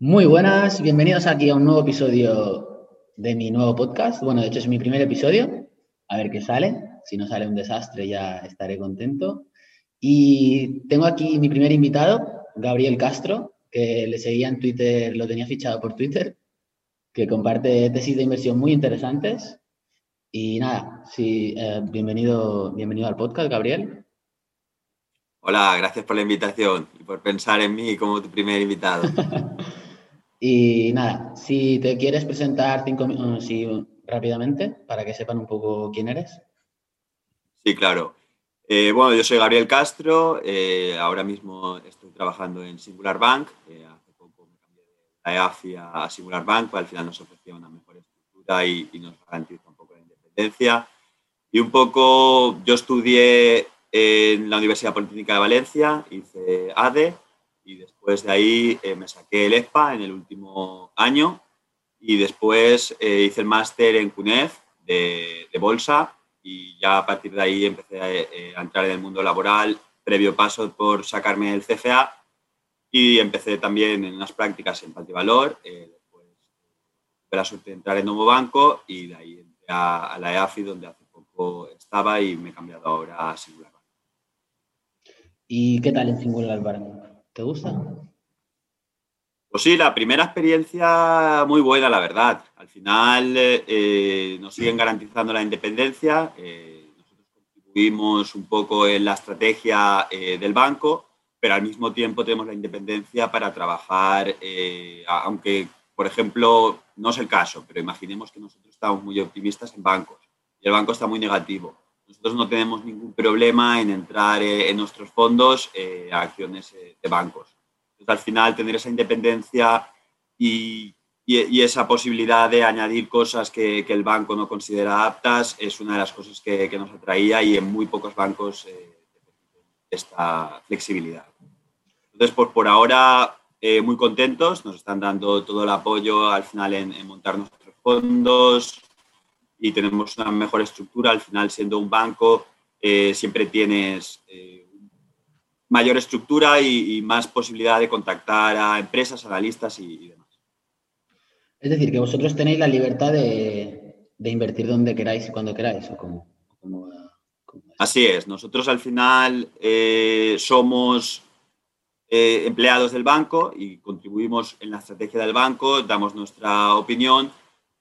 Muy buenas, bienvenidos aquí a un nuevo episodio de mi nuevo podcast. Bueno, de hecho es mi primer episodio, a ver qué sale. Si no sale un desastre ya estaré contento. Y tengo aquí mi primer invitado, Gabriel Castro, que le seguía en Twitter, lo tenía fichado por Twitter, que comparte tesis de inversión muy interesantes. Y nada, sí, eh, bienvenido, bienvenido al podcast, Gabriel. Hola, gracias por la invitación y por pensar en mí como tu primer invitado. Y nada, si te quieres presentar cinco minutos rápidamente para que sepan un poco quién eres. Sí, claro. Eh, bueno, yo soy Gabriel Castro, eh, ahora mismo estoy trabajando en Singular Bank. Eh, hace poco me cambié de la EAFI a Singular Bank, al final nos ofrecía una mejor estructura y, y nos garantiza un poco la independencia. Y un poco, yo estudié en la Universidad Politécnica de Valencia, hice ADE y después de ahí eh, me saqué el ESPA en el último año y después eh, hice el máster en CUNEF de, bolsa y ya a partir de ahí empecé eh, a, entrar en el mundo laboral, previo paso por sacarme el CFA y empecé también en unas prácticas en Valor, después tuve la suerte de entrar en Nuevo Banco y de ahí entré a, la EAFI donde hace poco estaba y me he cambiado ahora a Singular Bank. ¿Y qué tal en Singular Bank? ¿Te gusta? Pues sí, la primera experiencia muy buena, la verdad. Al final eh, nos siguen garantizando la independencia. Eh, nosotros contribuimos un poco en la estrategia eh, del banco, pero al mismo tiempo tenemos la independencia para trabajar, aunque, por ejemplo, no es el caso, pero imaginemos que nosotros estamos muy optimistas en bancos y el banco está muy negativo nosotros no tenemos ningún problema en entrar eh, en nuestros fondos eh, a acciones eh, de bancos. Entonces, al final, tener esa independencia y, y, esa posibilidad de añadir cosas que, que, el banco no considera aptas es una de las cosas que, que nos atraía y en muy pocos bancos esta flexibilidad. Entonces, pues por ahora, muy contentos, nos están dando todo el apoyo al final en, en montar nuestros fondos, y tenemos una mejor estructura. Al final, siendo un banco, eh, siempre tienes eh, mayor estructura y, más posibilidad de contactar a empresas, analistas y, demás. Es decir, que vosotros tenéis la libertad de, de invertir donde queráis y cuando queráis, ¿o cómo, Así es, nosotros al final eh, somos empleados del banco y contribuimos en la estrategia del banco, damos nuestra opinión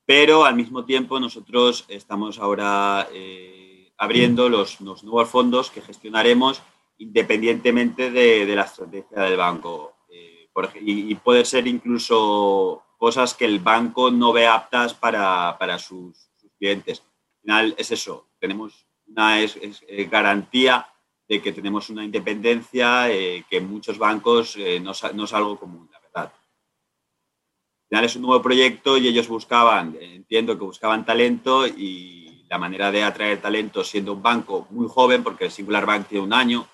pero al mismo tiempo nosotros estamos ahora eh, abriendo los, nuevos fondos que gestionaremos independientemente de, la estrategia del banco. Eh, y, puede ser incluso cosas que el banco no ve aptas para, sus, clientes. Al final es eso, tenemos una eh, garantía de que tenemos una independencia que en muchos bancos no es algo común final es un nuevo proyecto y ellos buscaban, entiendo que buscaban talento y la manera de atraer talento siendo un banco muy joven, porque el Singular Bank tiene un año,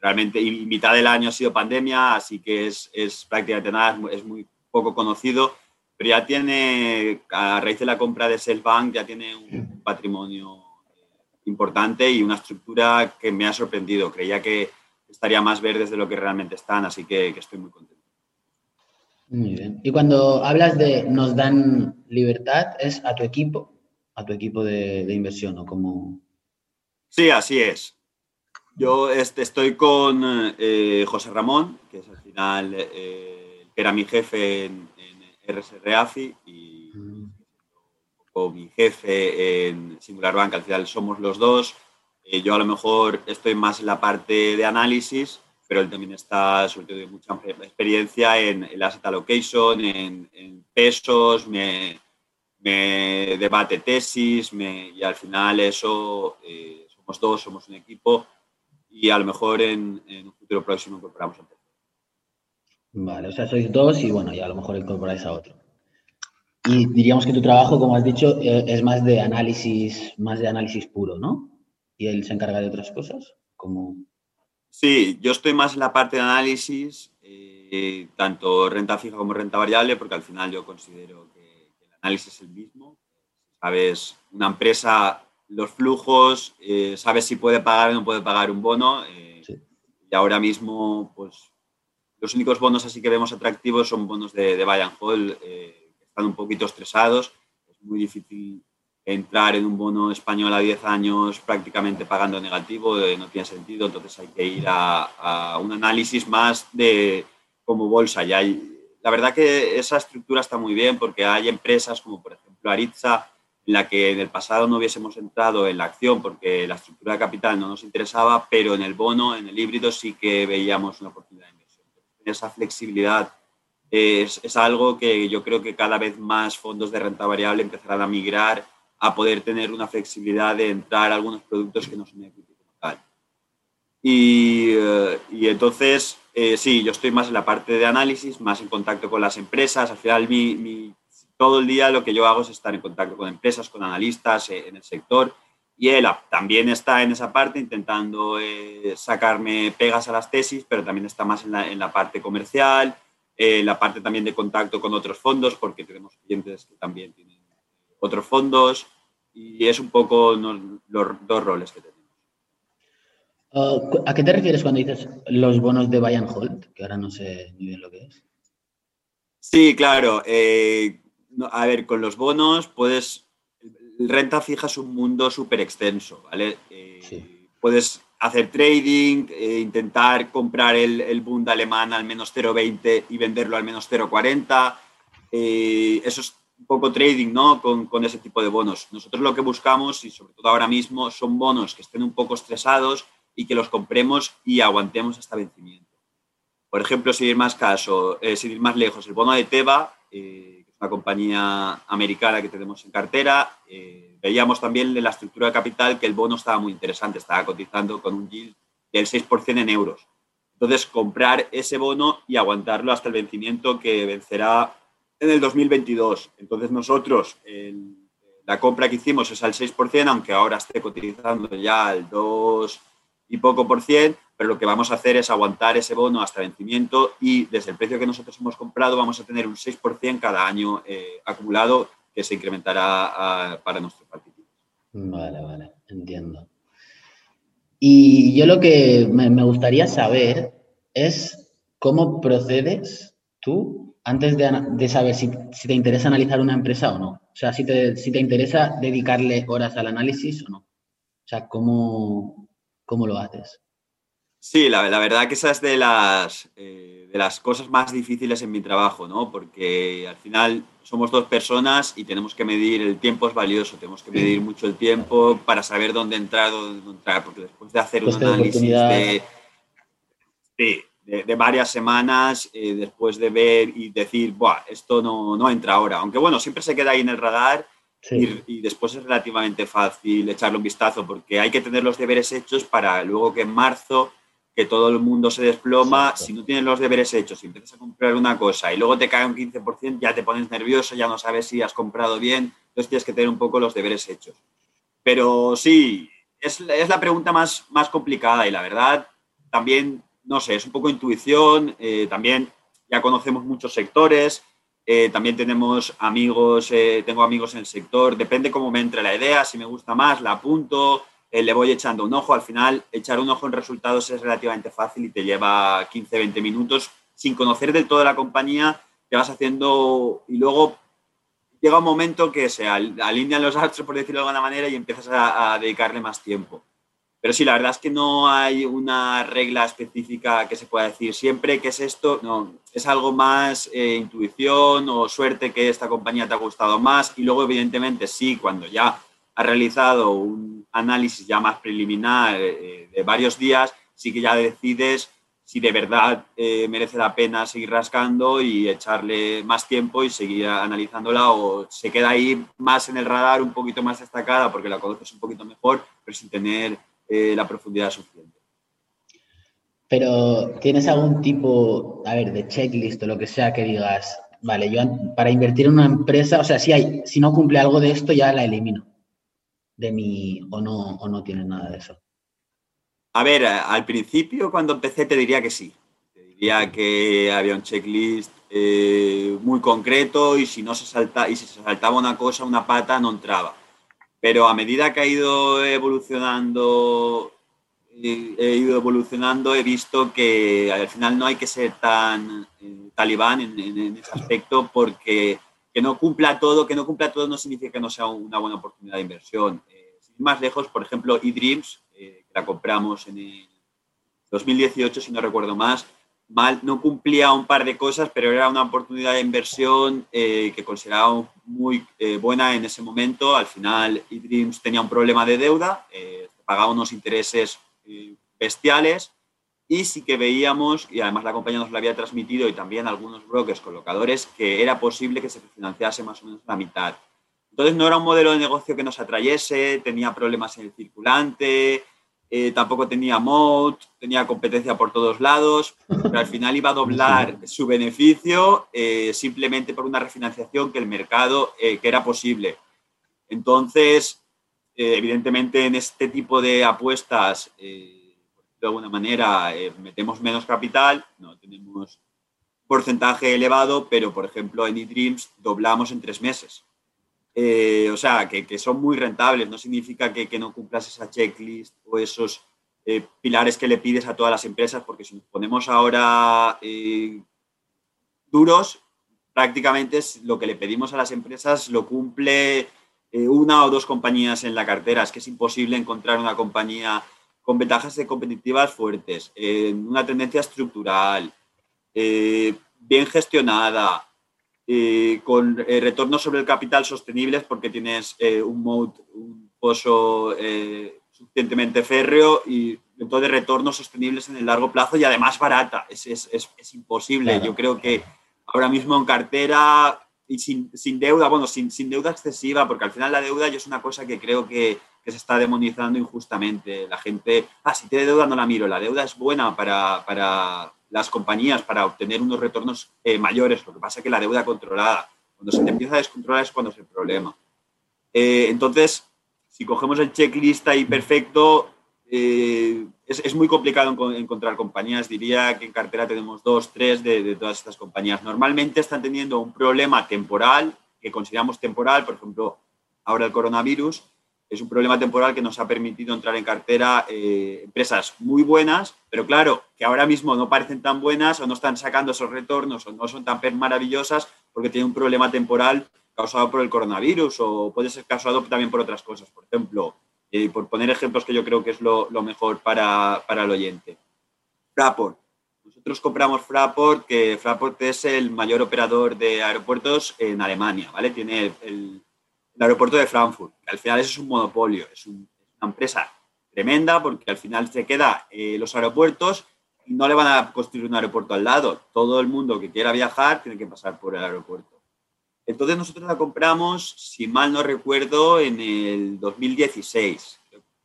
realmente y mitad del año ha sido pandemia, así que es, es prácticamente nada, es muy poco conocido, pero ya tiene, a raíz de la compra de Self-Bank, ya tiene un patrimonio importante y una estructura que me ha sorprendido. Creía que estaría más verdes de lo que realmente están, así que estoy muy contento. Muy bien. Y cuando hablas de nos dan libertad, ¿es a tu equipo? ¿A tu equipo de, inversión o como...? Sí, así es. Yo este, estoy con eh, José Ramón, que es al final, eh, era mi jefe en, en RSRAFI y mm. mi jefe en Singular Bank, al final somos los dos. Eh, yo a lo mejor estoy más en la parte de análisis pero él también está, sobre todo, de mucha experiencia en el asset allocation, en, pesos, me, debate tesis y al final eso, eh, somos dos, somos un equipo y a lo mejor en, un futuro próximo incorporamos a otro. Vale, o sea, sois dos y bueno, ya a lo mejor incorporáis a otro. Y diríamos que tu trabajo, como has dicho, eh, es más de análisis, más de análisis puro, ¿no? Y él se encarga de otras cosas, como... Sí, yo estoy más en la parte de análisis, eh, tanto renta fija como renta variable, porque al final yo considero que, el análisis es el mismo. Sabes, una empresa, los flujos, eh, sabes si puede pagar o no puede pagar un bono. Eh, y ahora mismo, pues los únicos bonos así que vemos atractivos son bonos de, de buy and hold, eh, que están un poquito estresados. Es muy difícil entrar en un bono español a 10 años prácticamente pagando negativo, eh, no tiene sentido, entonces hay que ir a, a un análisis más de como bolsa. Y hay, la verdad que esa estructura está muy bien porque hay empresas como por ejemplo Aritza, en la que en el pasado no hubiésemos entrado en la acción porque la estructura de capital no nos interesaba, pero en el bono, en el híbrido sí que veíamos una oportunidad de inversión. Esa flexibilidad es, es algo que yo creo que cada vez más fondos de renta variable empezarán a migrar a poder tener una flexibilidad de entrar a algunos productos que no son equity como tal. Y, eh, y entonces, eh, sí, yo estoy más en la parte de análisis, más en contacto con las empresas. Al final, mi, mi, todo el día lo que yo hago es estar en contacto con empresas, con analistas eh, en el sector. Y él también está en esa parte intentando eh, sacarme pegas a las tesis, pero también está más en la, en la parte comercial, eh, la parte también de contacto con otros fondos, porque tenemos clientes que también tienen otros fondos y es un poco no, los dos roles que tenemos. Uh, ¿A qué te refieres cuando dices los bonos de buy and hold? Que ahora no sé ni bien lo que es. Sí, claro. Eh, no, a ver, con los bonos puedes. Renta fija es un mundo súper extenso, ¿vale? Eh, sí. Puedes hacer trading, eh, intentar comprar el, el Bund alemán al menos 0,20 y venderlo al menos 0,40. Eh, eso es un poco trading, ¿no? Con, con, ese tipo de bonos. Nosotros lo que buscamos, y sobre todo ahora mismo, son bonos que estén un poco estresados y que los compremos y aguantemos hasta vencimiento. Por ejemplo, sin ir más caso, eh, sin más lejos, el bono de Teva, eh, que es una compañía americana que tenemos en cartera, eh, veíamos también en la estructura de capital que el bono estaba muy interesante, estaba cotizando con un yield del 6% en euros. Entonces, comprar ese bono y aguantarlo hasta el vencimiento que vencerá en el 2022. Entonces nosotros, la compra que hicimos es al 6%, aunque ahora esté cotizando ya al 2 y poco por cien, pero lo que vamos a hacer es aguantar ese bono hasta vencimiento y desde el precio que nosotros hemos comprado vamos a tener un 6% cada año eh, acumulado que se incrementará para nuestros partidos. Vale, vale, entiendo. Y yo lo que me gustaría saber es cómo procedes tú antes de, de saber si, si, te interesa analizar una empresa o no. O sea, si te, si te interesa dedicarle horas al análisis o no. O sea, ¿cómo, cómo lo haces? Sí, la, la, verdad que esa es de las, eh, de las cosas más difíciles en mi trabajo, ¿no? Porque al final somos dos personas y tenemos que medir, el tiempo es valioso, tenemos que medir mucho el tiempo para saber dónde entrar, dónde no entrar, porque después de hacer un análisis de, de, de, de, varias semanas, eh, después de ver y decir, Buah, esto no, no entra ahora, aunque bueno, siempre se queda ahí en el radar Sí. Y, y, después es relativamente fácil echarle un vistazo porque hay que tener los deberes hechos para luego que en marzo, que todo el mundo se desploma, Exacto. si no tienes los deberes hechos y empiezas a comprar una cosa y luego te cae un 15%, ya te pones nervioso, ya no sabes si has comprado bien, entonces tienes que tener un poco los deberes hechos. Pero sí, es, es la pregunta más, más complicada y la verdad también, no sé, es un poco intuición, eh, también ya conocemos muchos sectores, eh, también tenemos amigos, eh, tengo amigos en el sector, depende cómo me entre la idea, si me gusta más, la apunto, eh, le voy echando un ojo. Al final, echar un ojo en resultados es relativamente fácil y te lleva 15, 20 minutos. Sin conocer del todo la compañía, te vas haciendo y luego llega un momento que se alinean los astros, por decirlo de alguna manera, y empiezas a, a dedicarle más tiempo. Pero sí, la verdad es que no hay una regla específica que se pueda decir siempre que es esto, no, es algo más eh, intuición o suerte que esta compañía te ha gustado más. Y luego evidentemente sí, cuando ya has realizado un análisis ya más preliminar eh, de varios días, sí que ya decides si de verdad eh, merece la pena seguir rascando y echarle más tiempo y seguir analizándola o se queda ahí más en el radar, un poquito más destacada porque la conoces un poquito mejor, pero sin tener eh, la profundidad suficiente. Pero, ¿tienes algún tipo, a ver, de checklist o lo que sea que digas, vale, yo para invertir en una empresa, o sea, si, hay, si no cumple algo de esto, ya la elimino de mi, o no, o no tienes nada de eso? A ver, al principio cuando empecé te diría que sí. Te diría que había un checklist eh, muy concreto y si no se salta, y si se saltaba una cosa, una pata, no entraba pero a medida que ha ido evolucionando he ido evolucionando, he visto que al final no hay que ser tan eh, talibán en, ese aspecto porque que no cumpla todo, que no cumpla todo no significa que no sea una buena oportunidad de inversión. Eh, sin más lejos, por ejemplo, eDreams, eh, que la compramos en el 2018, si no recuerdo más, mal, no cumplía un par de cosas, pero era una oportunidad de inversión que consideraba muy buena en ese momento. Al final, eDreams tenía un problema de deuda, pagaba unos intereses bestiales y sí que veíamos, y además la compañía nos lo había transmitido y también algunos brokers colocadores, que era posible que se financiase más o menos la mitad. Entonces no era un modelo de negocio que nos atrayese, tenía problemas en el circulante, eh, tampoco tenía moat, tenía competencia por todos lados, pero al final iba a doblar su beneficio eh, simplemente por una refinanciación que el mercado, eh, que era posible. Entonces, evidentemente en este tipo de apuestas de alguna manera metemos menos capital, no tenemos porcentaje elevado, pero por ejemplo en eDreams doblamos en tres meses. Eh, o sea, que, son muy rentables, no significa que, no cumplas esa checklist o esos eh, pilares que le pides a todas las empresas, porque si nos ponemos ahora duros, prácticamente lo que le pedimos a las empresas lo cumple una o dos compañías en la cartera. Es que es imposible encontrar una compañía con ventajas de competitivas fuertes, una tendencia estructural, eh, bien gestionada, eh, con eh, retornos sobre el capital sostenibles porque tienes un mode, un pozo suficientemente férreo y entonces retornos sostenibles en el largo plazo y además barata. Es, es, es, imposible. Yo creo que ahora mismo en cartera y sin, sin deuda, bueno, sin, sin, deuda excesiva, porque al final la deuda yo es una cosa que creo que que se está demonizando injustamente. La gente, ah, si tiene deuda no la miro. La deuda es buena para, para las compañías, para obtener unos retornos eh, mayores. Lo que pasa es que la deuda controlada, cuando se empieza a descontrolar es cuando es el problema. Eh, entonces, si cogemos el checklist ahí perfecto, eh, es, es, muy complicado encontrar compañías. Diría que en cartera tenemos dos, tres de todas estas compañías. Normalmente están teniendo un problema temporal, que consideramos temporal, por ejemplo, ahora el coronavirus, es un problema temporal que nos ha permitido entrar en cartera eh, empresas muy buenas, pero claro, que ahora mismo no parecen tan buenas o no están sacando esos retornos o no son tan maravillosas porque tienen un problema temporal causado por el coronavirus o puede ser causado también por otras cosas. Por ejemplo, eh, por poner ejemplos que yo creo que es lo, mejor para, para, el oyente. Fraport. Nosotros compramos Fraport, que Fraport es el mayor operador de aeropuertos en Alemania, ¿vale? Tiene el el aeropuerto de Frankfurt. Al final eso es un monopolio, es, una empresa tremenda porque al final se queda eh, los aeropuertos y no le van a construir un aeropuerto al lado. Todo el mundo que quiera viajar tiene que pasar por el aeropuerto. Entonces nosotros la compramos, si mal no recuerdo, en el 2016.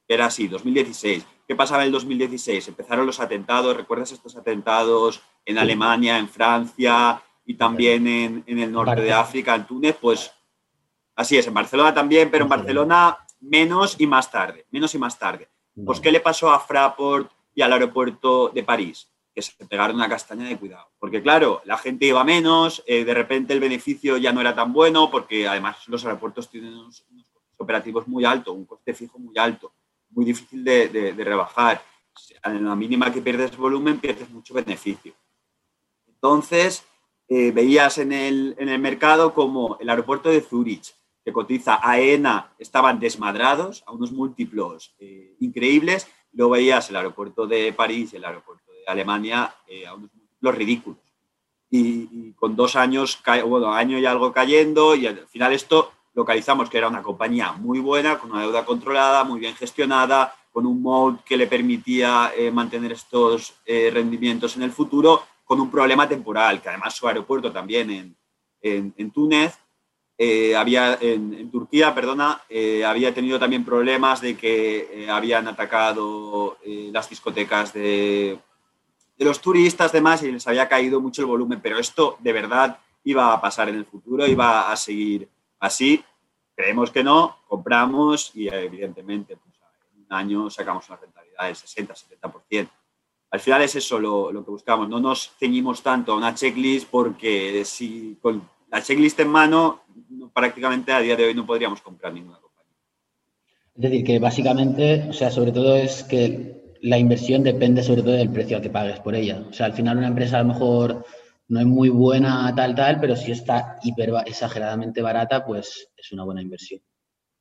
Era así, 2016. ¿Qué pasaba en el 2016? Empezaron los atentados, ¿recuerdas estos atentados en Alemania, en Francia y también en, en el norte de África, en Túnez? Pues Así es, en Barcelona también, pero en Barcelona menos y más tarde, menos y más tarde. Pues, ¿qué le pasó a Fraport y al aeropuerto de París? Que se pegaron una castaña de cuidado. Porque, claro, la gente iba menos, eh, de repente el beneficio ya no era tan bueno, porque además los aeropuertos tienen unos, operativos muy altos, un coste fijo muy alto, muy difícil de, rebajar. En la mínima que pierdes volumen, pierdes mucho beneficio. Entonces, eh, veías en el, en el mercado como el aeropuerto de Zurich, que cotiza AENA estaban desmadrados a unos múltiplos eh, increíbles. Luego veías el aeropuerto de París y el aeropuerto de Alemania eh, a unos múltiplos ridículos. Y, con dos años, bueno, año y algo cayendo, y al final esto localizamos que era una compañía muy buena, con una deuda controlada, muy bien gestionada, con un mode que le permitía eh, mantener estos rendimientos en el futuro, con un problema temporal, que además su aeropuerto también en, en, en Túnez eh, había en, Turquía, perdona, eh, había tenido también problemas de que eh, habían atacado las discotecas de, de, los turistas, demás, y les había caído mucho el volumen. Pero esto de verdad iba a pasar en el futuro, iba a seguir así. Creemos que no, compramos y evidentemente pues, en un año sacamos una rentabilidad del 60-70%. Al final es eso lo, lo, que buscamos. No nos ceñimos tanto a una checklist porque si con la checklist en mano, prácticamente a día de hoy no podríamos comprar ninguna compañía. Es decir, que básicamente, o sea, sobre todo es que la inversión depende sobre todo del precio que pagues por ella. O sea, al final una empresa a lo mejor no es muy buena tal, tal, pero si está hiper exageradamente barata, pues es una buena inversión.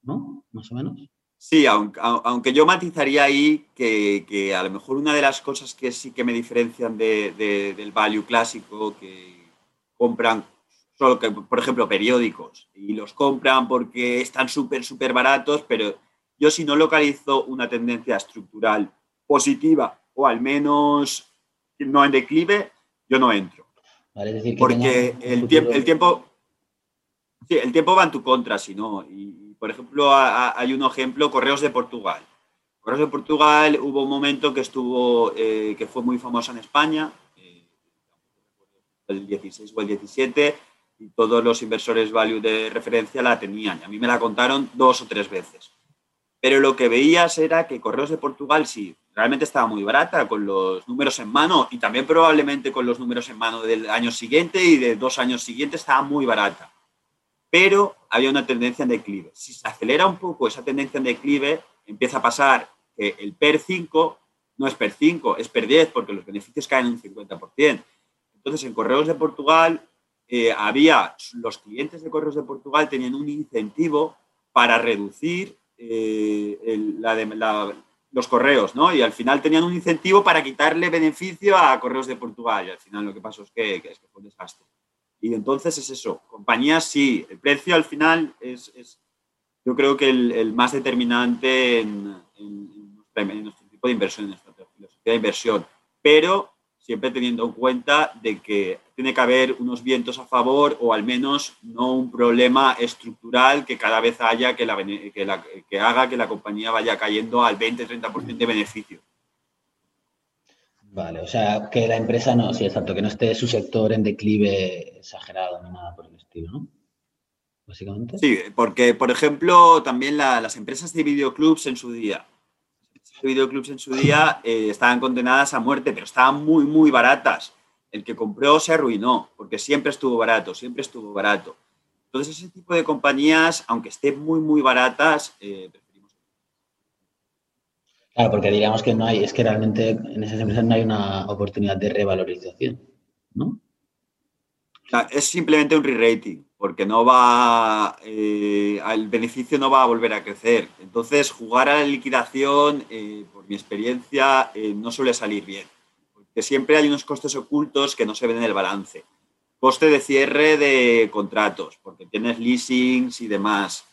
¿No? Más o menos. Sí, aunque, yo matizaría ahí que, a lo mejor una de las cosas que sí que me diferencian del value clásico, que compran que, por ejemplo, periódicos, y los compran porque están súper, súper baratos, pero yo si no localizo una tendencia estructural positiva o al menos no en declive, yo no entro. porque el, tiempo, el tiempo, sí, el tiempo va en tu contra, si no. Y, por ejemplo, hay un ejemplo, Correos de Portugal. Correos de Portugal hubo un momento que estuvo, eh, que fue muy famosa en España, eh, el 16 o el 17, todos los inversores value de referencia la tenían. Y a mí me la contaron dos o tres veces. Pero lo que veías era que Correos de Portugal sí, realmente estaba muy barata con los números en mano y también probablemente con los números en mano del año siguiente y de dos años siguientes estaba muy barata pero había una tendencia en declive. Si se acelera un poco esa tendencia en declive, empieza a pasar que el PER 5 no es PER 5, es PER 10, porque los beneficios caen un 50%. Entonces, en Correos de Portugal, eh, había, los clientes de Correos de Portugal tenían un incentivo para reducir eh, los correos, ¿no? Y al final tenían un incentivo para quitarle beneficio a Correos de Portugal. Y al final lo que pasó es que, es que fue un desastre. Y entonces es eso, compañías sí, el precio al final es, yo creo que el, más determinante en, nuestro tipo de inversión, en nuestra filosofía de inversión, pero siempre teniendo en cuenta de que tiene que haber unos vientos a favor o al menos no un problema estructural que cada vez haya que, que haga que la compañía vaya cayendo al 20-30% de beneficio. Vale, o sea, que la empresa no, sí, exacto, que no esté su sector en declive exagerado ni nada por el estilo, ¿no? Básicamente. Sí, porque, por ejemplo, también las empresas de videoclubs en su día, de videoclubs en su día eh, estaban condenadas a muerte, pero estaban muy, muy baratas. El que compró se arruinó, porque siempre estuvo barato, siempre estuvo barato. Entonces, ese tipo de compañías, aunque estén muy, muy baratas, eh, Claro, porque diríamos que no hay, es que realmente en esas empresas no hay una oportunidad de revalorización, ¿no? es simplemente un re-rating, porque no va, eh, el beneficio no va a volver a crecer. Entonces, jugar a la liquidación, eh, por mi experiencia, eh, no suele salir bien, porque siempre hay unos costes ocultos que no se ven en el balance. Coste de cierre de contratos, porque tienes leasings y demás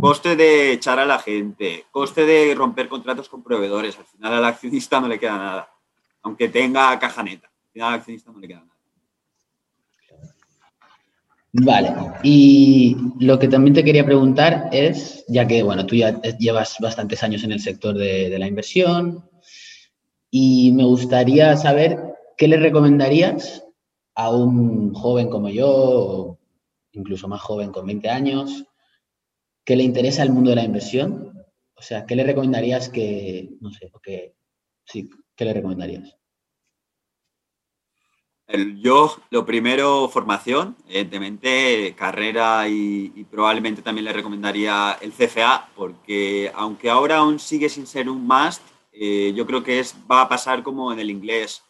coste de echar a la gente, coste de romper contratos con proveedores. Al final al accionista no le queda nada, aunque tenga caja neta. Al final al accionista no le queda nada. Vale, y lo que también te quería preguntar es, ya que, bueno, tú ya llevas bastantes años en el sector de, la inversión, y me gustaría saber qué le recomendarías a un joven como yo, o incluso más joven con 20 años, que le interesa el mundo de la inversión? O sea, ¿qué le recomendarías que, no sé, que, sí, qué le recomendarías? Yo, lo primero, formación, evidentemente, carrera y, probablemente también le recomendaría el CFA, porque aunque ahora aún sigue sin ser un must, eh, yo creo que es, va a pasar como en el inglés.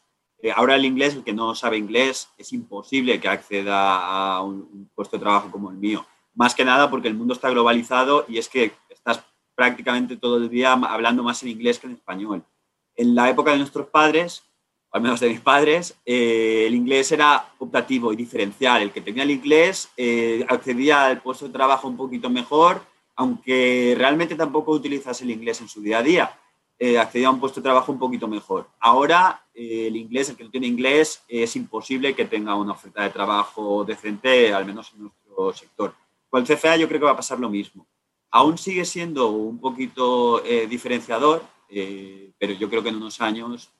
Eh, ahora el inglés, el que no sabe inglés, es imposible que acceda a un puesto de trabajo como el mío más que nada porque el mundo está globalizado y es que estás prácticamente todo el día hablando más en inglés que en español. En la época de nuestros padres, al menos de mis padres, eh, el inglés era optativo y diferencial. El que tenía el inglés eh, accedía al puesto de trabajo un poquito mejor, aunque realmente tampoco utilizas el inglés en su día a día. Eh, accedía a un puesto de trabajo un poquito mejor. Ahora, el inglés, el que no tiene inglés, es imposible que tenga una oferta de trabajo decente, al menos en nuestro sector. Con el CFA yo creo que va a pasar lo mismo. Aún sigue siendo un poquito eh, diferenciador, eh, pero yo creo que en unos años eh,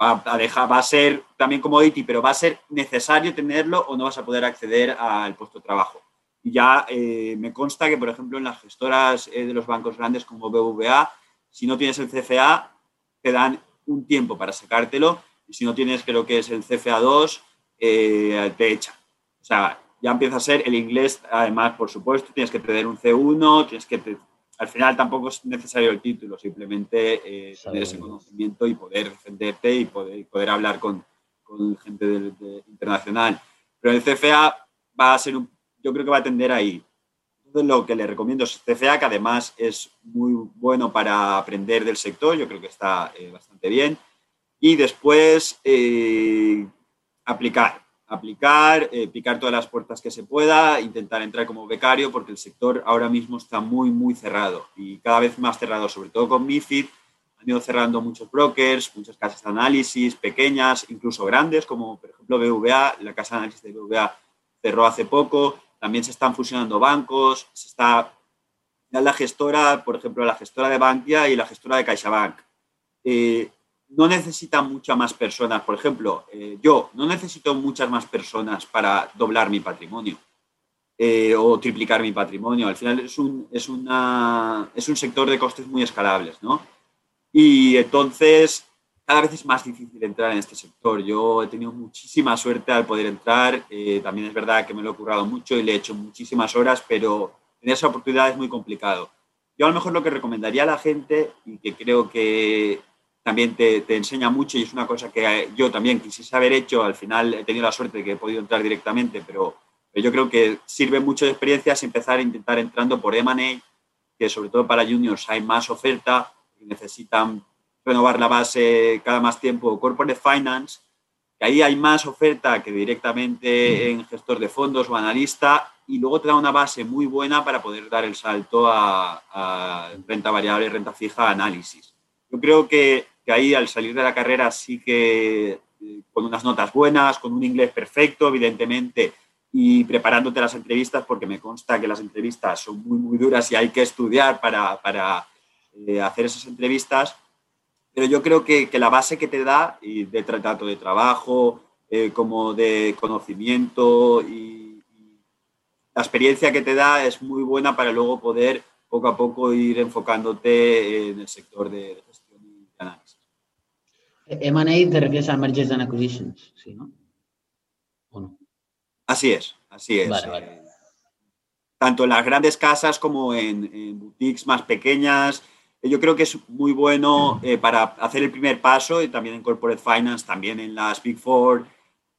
va, a dejar, va a ser también commodity, pero va a ser necesario tenerlo o no vas a poder acceder al puesto de trabajo. Y ya me consta que, por ejemplo, en las gestoras de los bancos grandes como BBVA, si no tienes el CFA, te dan un tiempo para sacártelo y si no tienes, creo que es el CFA 2, te echan. O sea, ya empieza a ser el inglés, además, por supuesto, tienes que tener un C1, tienes que al final tampoco es necesario el título, simplemente eh, tener ese conocimiento y poder defenderte y poder, poder hablar con, con gente internacional. Pero el CFA va a ser un, yo creo que va a tender ahí. Entonces lo que le recomiendo es CFA, que además es muy bueno para aprender del sector, yo creo que está eh, bastante bien. Y después eh, aplicar, aplicar, eh, picar todas las puertas que se pueda, intentar entrar como becario, porque el sector ahora mismo está muy, muy cerrado y cada vez más cerrado, sobre todo con MIFID. Han ido cerrando muchos brokers, muchas casas de análisis, pequeñas, incluso grandes, como por ejemplo BVA, la casa de análisis de BVA cerró hace poco. También se están fusionando bancos, se está la gestora, por ejemplo, la gestora de Bankia y la gestora de CaixaBank. Eh, no necesitan muchas más personas. Por ejemplo, eh, yo no necesito muchas más personas para doblar mi patrimonio eh, o triplicar mi patrimonio. Al final es un, es, una, es un sector de costes muy escalables, ¿no? Y entonces cada vez es más difícil entrar en este sector. Yo he tenido muchísima suerte al poder entrar. Eh, también es verdad que me lo he currado mucho y le he hecho muchísimas horas, pero en esa oportunidad es muy complicado. Yo a lo mejor lo que recomendaría a la gente y que creo que también te, enseña mucho y es una cosa que yo también quisiese haber hecho. Al final he tenido la suerte de que he podido entrar directamente, pero, yo creo que sirve mucho de experiencia empezar a intentar entrando por M&A, que sobre todo para juniors hay más oferta y necesitan renovar la base cada más tiempo. Corporate Finance, que ahí hay más oferta que directamente en gestor de fondos o analista y luego te da una base muy buena para poder dar el salto a, a renta variable, renta fija, análisis. Yo creo que ahí al salir de la carrera sí que eh, con unas notas buenas, con un inglés perfecto, evidentemente, y preparándote las entrevistas, porque me consta que las entrevistas son muy, muy duras y hay que estudiar para, para eh, hacer esas entrevistas. Pero yo creo que, que, la base que te da, y de trato de trabajo, eh, como de conocimiento y, y, la experiencia que te da es muy buena para luego poder poco a poco ir enfocándote en el sector de. M&A te refieres a Mergers and Acquisitions, ¿sí, no? ¿O no? Así es, así es. Vale, Tanto en las grandes casas como en, boutiques más pequeñas. Yo creo que es muy bueno eh, para hacer el primer paso y también en Corporate Finance, también en las Big Four,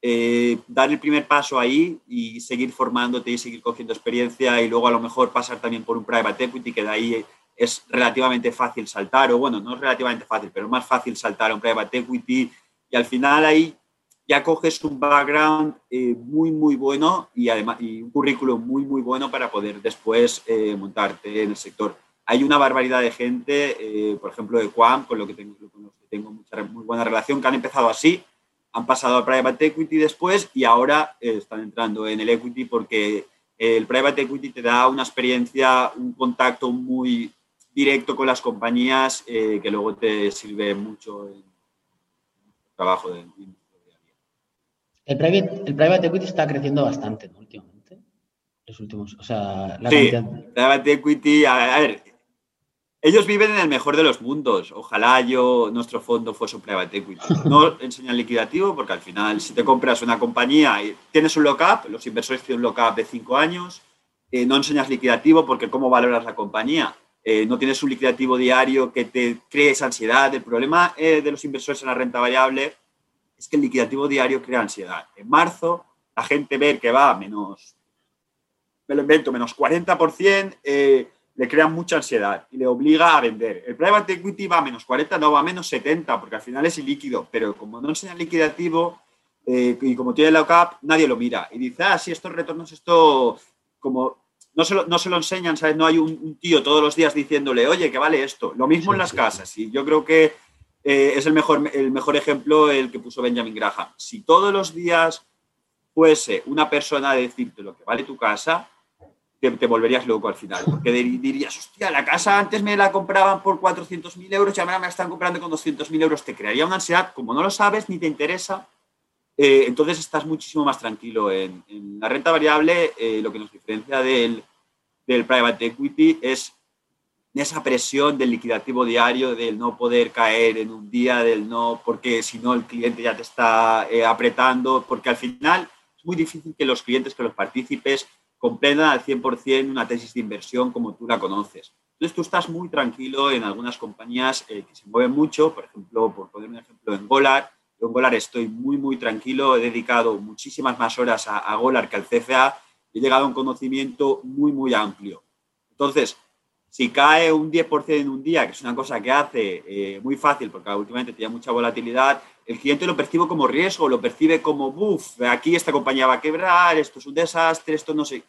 eh, dar el primer paso ahí y seguir formándote y seguir cogiendo experiencia y luego a lo mejor pasar también por un private equity que de ahí es relativamente fácil saltar, o bueno, no es relativamente fácil, pero es más fácil saltar a un private equity y al final ahí ya coges un background eh, muy, muy bueno y además y un currículum muy, muy bueno para poder después eh, montarte en el sector. Hay una barbaridad de gente, eh, por ejemplo, de Quam, con, lo que tengo, con los que tengo mucha, muy buena relación, que han empezado así, han pasado al private equity después y ahora están entrando en el equity porque el private equity te da una experiencia, un contacto muy, directo con las compañías eh, que luego te sirve mucho en el trabajo de el private, el private equity está creciendo bastante ¿no? últimamente. Los últimos, o sea, la sí, private equity, a, ver, ellos viven en el mejor de los mundos. Ojalá yo, nuestro fondo fuese un private equity. No enseñan liquidativo porque al final, si te compras una compañía y tienes un lock-up, los inversores tienen un lock-up de cinco años, eh, no enseñas liquidativo porque cómo valoras la compañía. Eh, no tienes un liquidativo diario que te cree ansiedad. El problema eh, de los inversores en la renta variable es que el liquidativo diario crea ansiedad. En marzo, la gente ve que va a menos, me lo invento, menos 40%, eh, le crea mucha ansiedad y le obliga a vender. El private equity va a menos 40, no, va a menos 70, porque al final es ilíquido, pero como no enseña liquidativo y como tiene la OCAP, nadie lo mira. Y dice, ah, sí, estos retornos, esto como no se lo, no se lo enseñan, ¿sabes? No hay un, tío todos los días diciéndole, oye, que vale esto. Lo mismo en las casas. Y yo creo que eh, es el mejor, el mejor ejemplo el que puso Benjamin Graham. Si todos los días fuese una persona a decirte lo que vale tu casa, te, te volverías loco al final. Porque dirías, hostia, la casa antes me la compraban por 400.000 euros y ahora me la están comprando con 200.000 euros. Te crearía una ansiedad, como no lo sabes ni te interesa, eh, entonces estás muchísimo más tranquilo. En, la renta variable, eh, lo que nos diferencia del, del private equity es esa presión del liquidativo diario, del no poder caer en un día, del no, porque si no el cliente ya te está eh, apretando, porque al final es muy difícil que los clientes, que los partícipes comprendan al 100% una tesis de inversión como tú la conoces. Entonces tú estás muy tranquilo en algunas compañías eh, que se mueven mucho, por ejemplo, por poner un ejemplo, en Golar, yo en Golar estoy muy, muy tranquilo, he dedicado muchísimas más horas a, a Golar que al CFA, he llegado a un conocimiento muy, muy amplio. Entonces, si cae un 10% en un día, que es una cosa que hace eh, muy fácil, porque últimamente tiene mucha volatilidad, el cliente lo percibe como riesgo, lo percibe como, buf, aquí esta compañía va a quebrar, esto es un desastre, esto no sé,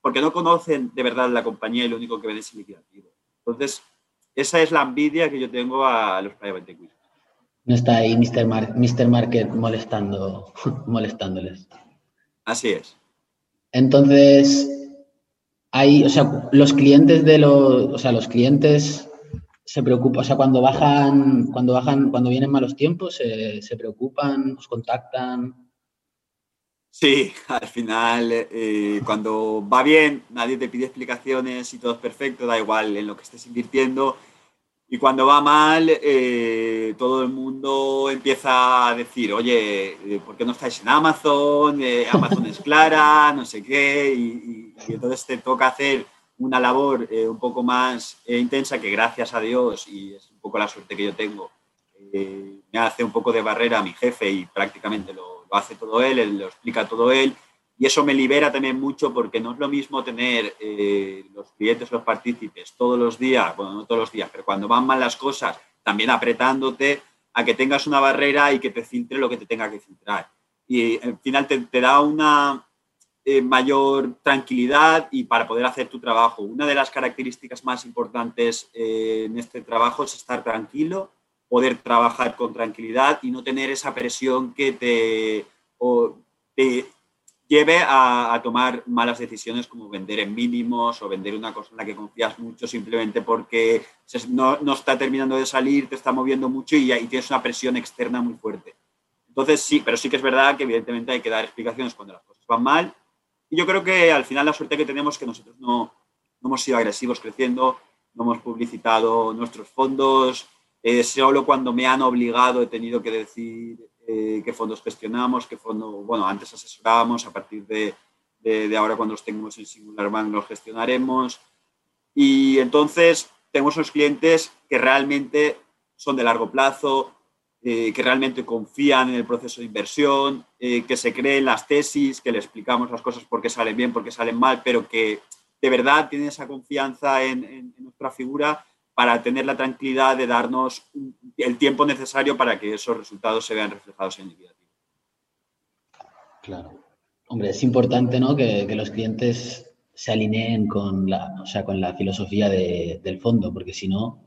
porque no conocen de verdad la compañía y lo único que ven es el liquidativo. Entonces, esa es la envidia que yo tengo a los private equity. No está ahí Mr. Mr. Market molestando, molestándoles. Así es. Entonces, hay, o sea, los clientes de los, o sea, los clientes se preocupan, o sea, cuando bajan, cuando bajan, cuando vienen malos tiempos, se, preocupan, os contactan. Sí, al final, eh, cuando va bien, nadie te pide explicaciones y todo es perfecto, da igual en lo que estés invirtiendo. Y cuando va mal, eh, todo el mundo empieza a decir, oye, eh, ¿por qué no estáis en Amazon? Amazon es clara, no sé qué. Y, y entonces te toca hacer una labor eh, un poco más eh, intensa que gracias a Dios, y es un poco la suerte que yo tengo, eh, me hace un poco de barrera a mi jefe y prácticamente lo, lo, hace todo él, él lo explica todo él, y eso me libera también mucho porque no es lo mismo tener los clientes, los partícipes todos los días, bueno, no todos los días, pero cuando van mal las cosas, también apretándote a que tengas una barrera y que te filtre lo que te tenga que filtrar. Y al final te, te da una, eh, mayor tranquilidad y para poder hacer tu trabajo. Una de las características más importantes eh, en este trabajo es estar tranquilo, poder trabajar con tranquilidad y no tener esa presión que te, te lleve a, tomar malas decisiones como vender en mínimos o vender una cosa en la que confías mucho simplemente porque no, no está terminando de salir, te está moviendo mucho y, y tienes una presión externa muy fuerte. Entonces sí, pero sí que es verdad que evidentemente hay que dar explicaciones cuando las cosas van mal y yo creo que al final la suerte que tenemos es que nosotros no, no hemos sido agresivos creciendo, no hemos publicitado nuestros fondos, eh, solo cuando me han obligado he tenido que decir eh, qué fondos gestionamos, qué fondo, bueno, antes asesorábamos, a partir de, de, ahora cuando los tengamos en Singular Bank los gestionaremos. Y entonces tenemos unos clientes que realmente son de largo plazo, eh, que realmente confían en el proceso de inversión, eh, que se creen las tesis, que le explicamos las cosas porque salen bien, porque salen mal, pero que de verdad tienen esa confianza en, nuestra figura para tener la tranquilidad de darnos el tiempo necesario para que esos resultados se vean reflejados en el liquidativo. Claro. Hombre, es importante ¿no? que, los clientes se alineen con la, o sea, con la filosofía del fondo, porque si no,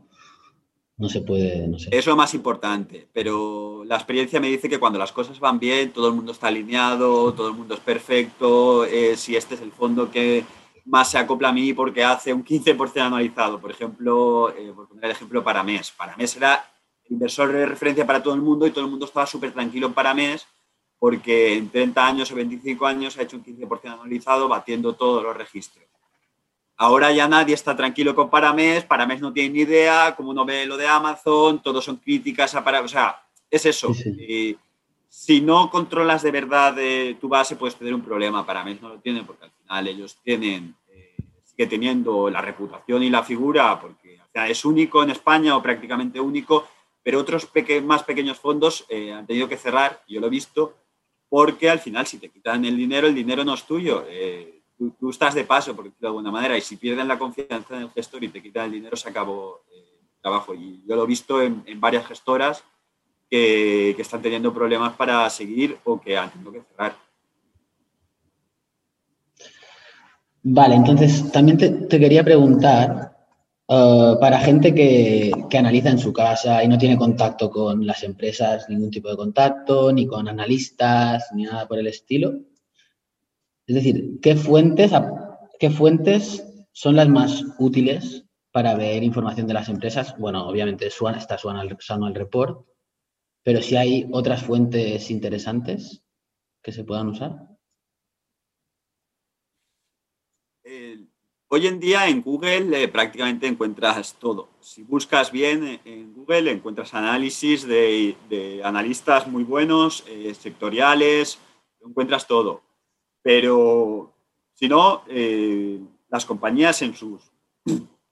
no se puede, no sé. Es lo más importante, pero la experiencia me dice que cuando las cosas van bien, todo el mundo está alineado, todo el mundo es perfecto, eh, si este es el fondo que más se acopla a mí porque hace un 15% anualizado, por ejemplo, eh, por poner el ejemplo para mes. Para mes era el inversor de referencia para todo el mundo y todo el mundo estaba súper tranquilo para mes porque en 30 años o 25 años ha hecho un 15% anualizado batiendo todos los registros. Ahora ya nadie está tranquilo con Paramés, Paramés no tiene ni idea, como uno ve lo de Amazon, todos son críticas a Paramés, o sea, es eso. si no controlas de verdad tu base, puedes tener un problema. Paramés no lo tiene porque al final ellos tienen, eh, sigue teniendo la reputación y la figura, porque es único en España o prácticamente único, pero otros más pequeños fondos eh, han tenido que cerrar, yo lo he visto, porque al final si te quitan el dinero, el dinero no es tuyo. Eh, tú, estás de paso, por decirlo de alguna manera, y si pierden la confianza en el gestor y te quitan el dinero, se acabó eh, el trabajo. Y yo lo he visto en, varias gestoras que, están teniendo problemas para seguir o que han tenido que cerrar. Vale, entonces también te, quería preguntar, eh, para gente que, que, analiza en su casa y no tiene contacto con las empresas, ningún tipo de contacto, ni con analistas, ni nada por el estilo, es decir, ¿qué fuentes, qué fuentes son las más útiles para ver información de las empresas? Bueno, obviamente está su annual report, pero si hay otras fuentes interesantes que se puedan usar. Hoy en día en Google eh, prácticamente encuentras todo. Si buscas bien eh, en Google encuentras análisis de, analistas muy buenos, eh, sectoriales, encuentras todo. Pero si no, las compañías en sus,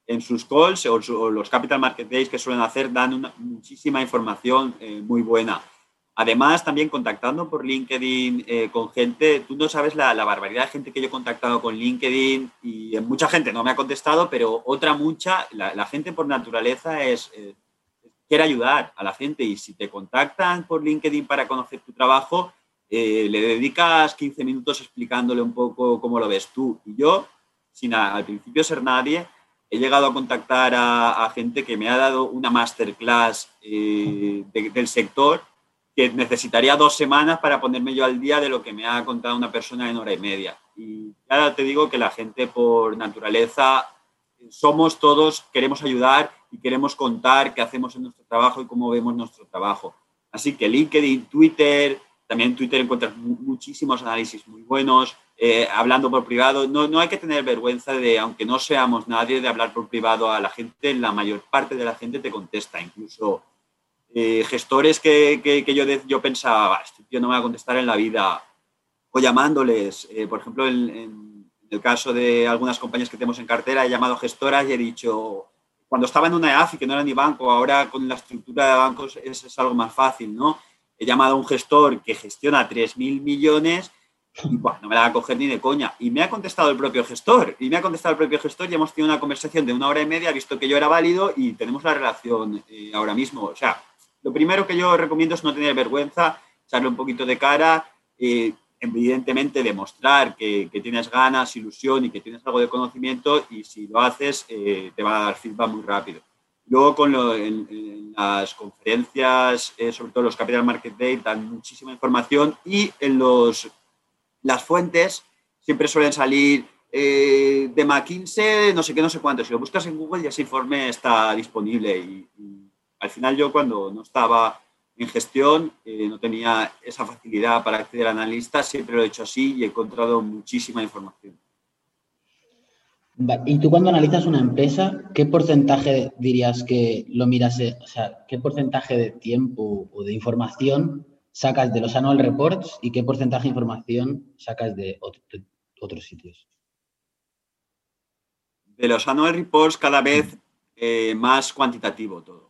en sus calls o, los Capital Market Days que suelen hacer dan muchísima información muy buena. Además, también contactando por LinkedIn eh, con gente, tú no sabes la, barbaridad de gente que yo he contactado con LinkedIn y mucha gente no me ha contestado, pero otra mucha, la, gente por naturaleza es, quiere ayudar a la gente y si te contactan por LinkedIn para conocer tu trabajo, eh, le dedicas 15 minutos explicándole un poco cómo lo ves tú. Y yo, sin al principio ser nadie, he llegado a contactar a, gente que me ha dado una masterclass eh, del sector que necesitaría dos semanas para ponerme yo al día de lo que me ha contado una persona en hora y media. Y ya te digo que la gente por naturaleza somos todos, queremos ayudar y queremos contar qué hacemos en nuestro trabajo y cómo vemos nuestro trabajo. Así que LinkedIn, Twitter, también en Twitter encuentras muchísimos análisis muy buenos, eh, hablando por privado. No, no hay que tener vergüenza de, aunque no seamos nadie, de hablar por privado a la gente. La mayor parte de la gente te contesta, incluso eh, gestores que, yo, yo pensaba, este tío no me va a contestar en la vida, o llamándoles, eh, por ejemplo, en, el caso de algunas compañías que tenemos en cartera, he llamado gestoras y he dicho, cuando estaba en una EAFI, que no era ni banco, ahora con la estructura de bancos es, es algo más fácil, ¿no? He llamado a un gestor que gestiona 3.000 millones y bueno, no me la va a coger ni de coña. Y me ha contestado el propio gestor, y me ha contestado el propio gestor y hemos tenido una conversación de una hora y media, visto que yo era válido y tenemos la relación eh, ahora mismo. O sea, lo primero que yo recomiendo es no tener vergüenza, echarle un poquito de cara, eh, evidentemente demostrar que, tienes ganas, ilusión y que tienes algo de conocimiento y si lo haces eh, te va a dar feedback muy rápido. Luego con en, las conferencias, eh, sobre todo los Capital Market Day, dan muchísima información y en los, las fuentes siempre suelen salir de McKinsey, no sé qué, no sé cuánto. Si lo buscas en Google ya ese informe está disponible y al final yo cuando no estaba en gestión, eh, no tenía esa facilidad para acceder a analistas, siempre lo he hecho así y he encontrado muchísima información. Y tú cuando analizas una empresa, ¿qué porcentaje dirías que lo miras, eh, o sea, qué porcentaje de tiempo o de información sacas de los annual reports y qué porcentaje de información sacas de, otros sitios? De los annual reports cada vez eh, más cuantitativo todo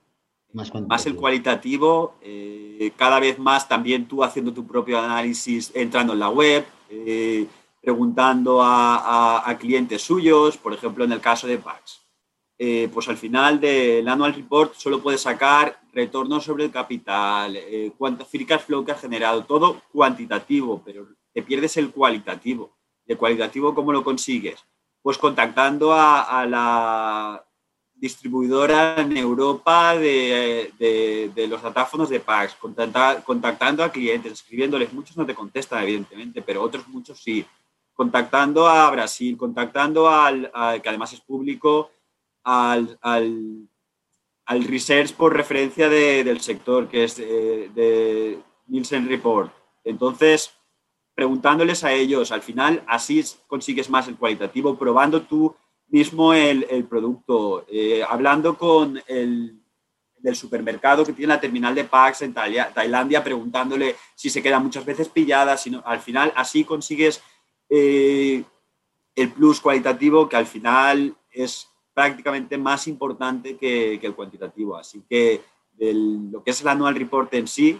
más, el cualitativo, eh, cada vez más también tú haciendo tu propio análisis, entrando en la web, eh, preguntando a, clientes suyos, por ejemplo, en el caso de PAX. Eh, pues al final del annual report solo puedes sacar retornos sobre el capital, cuánto free cash flow que ha generado, todo cuantitativo, pero te pierdes el cualitativo. ¿El cualitativo cómo lo consigues? Pues contactando a la distribuidora en Europa de, los datáfonos de PAX, contactando a clientes, escribiéndoles. Muchos no te contestan, evidentemente, pero otros muchos sí. Contactando a Brasil, contactando al, que además es público, al, al, research por referencia del sector, que es de, Nielsen Report. Entonces, preguntándoles a ellos, al final así consigues más el cualitativo, probando tú mismo el, producto, eh, hablando con el del supermercado que tiene la terminal de packs en Tailandia, preguntándole si se queda muchas veces pillada, sino al final así consigues eh, el plus cualitativo que al final es prácticamente más importante que, el cuantitativo. Así que lo que es el annual report en sí,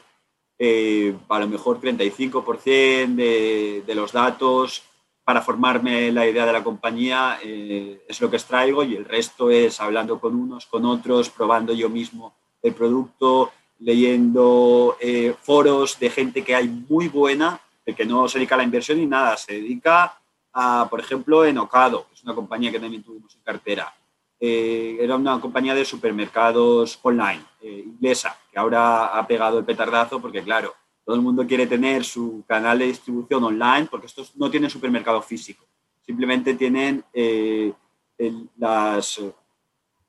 eh, a lo mejor 35% de, de los datos para formarme la idea de la compañía eh, es lo que extraigo y el resto es hablando con unos, con otros, probando yo mismo el producto, leyendo eh, foros de gente que hay muy buena, de que no se dedica a la inversión ni nada, se dedica a, por ejemplo, en Ocado, que es una compañía que también tuvimos en cartera. Eh, era una compañía de supermercados online, inglesa, que ahora ha pegado el petardazo porque, claro, todo el mundo quiere tener su canal de distribución online porque estos no tienen supermercado físico. Simplemente tienen eh, los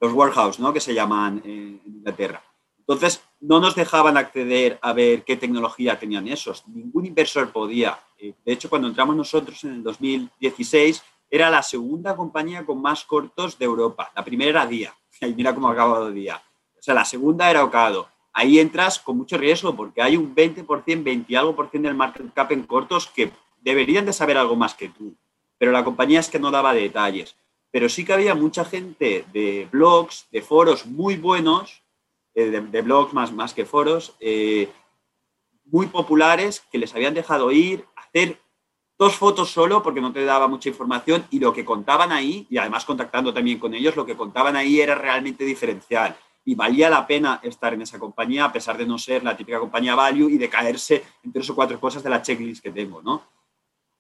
warehouse, ¿no? que se llaman en Inglaterra. Entonces, no nos dejaban acceder a ver qué tecnología tenían esos. Ningún inversor podía. Eh, de hecho, cuando entramos nosotros en el 2016, era la segunda compañía con más cortos de Europa. La primera era Día. Y mira cómo ha acabado Día. O sea, la segunda era Ocado ahí entras con mucho riesgo porque hay un 20%, 20 y algo por ciento del market cap en cortos que deberían de saber algo más que tú, pero la compañía es que no daba detalles. pero sí que había mucha gente de blogs, de foros muy buenos, eh, de, blogs más, más que foros, eh, muy populares que les habían dejado ir, hacer dos fotos solo porque no te daba mucha información y lo que contaban ahí, y además contactando también con ellos, lo que contaban ahí era realmente diferencial y valía la pena estar en esa compañía a pesar de no ser la típica compañía value y de caerse en tres o cuatro cosas de la checklist que tengo, ¿no?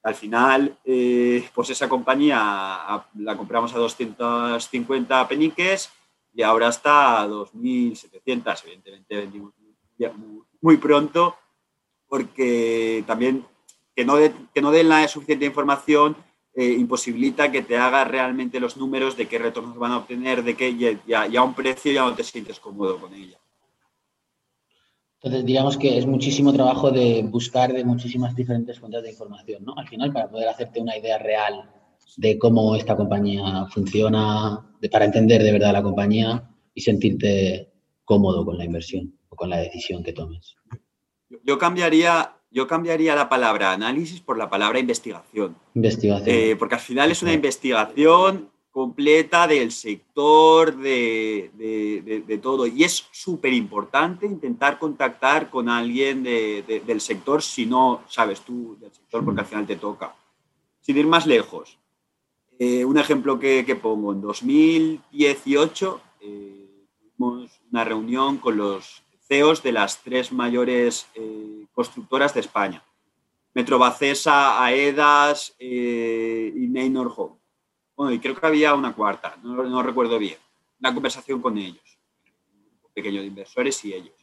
Al final, eh, pues esa compañía la compramos a 250 peniques y ahora está a 2.700. Evidentemente vendimos muy pronto porque también que no, que no den la suficiente información eh, imposibilita que te haga realmente los números de qué retornos van a obtener, de qué ya, ya, a un precio ya no te sientes cómodo con ella. Entonces, digamos que es muchísimo trabajo de buscar de muchísimas diferentes fuentes de información, ¿no? Al final, para poder hacerte una idea real de cómo esta compañía funciona, de, para entender de verdad la compañía y sentirte cómodo con la inversión o con la decisión que tomes. Yo cambiaría yo cambiaría la palabra análisis por la palabra investigación. Investigación. Eh, porque al final es una investigación completa del sector, de, todo. Y es súper importante intentar contactar con alguien del sector si no sabes tú del sector, porque al final te toca. Sin ir más lejos, eh, un ejemplo que, pongo, en 2018 eh, tuvimos una reunión con los CEOs de las tres mayores eh, constructoras de España. Metrobacesa, AEDAS eh, y Neynor Home. Bueno, y creo que había una cuarta, no, recuerdo bien. Una conversación con ellos, un pequeño de inversores y ellos.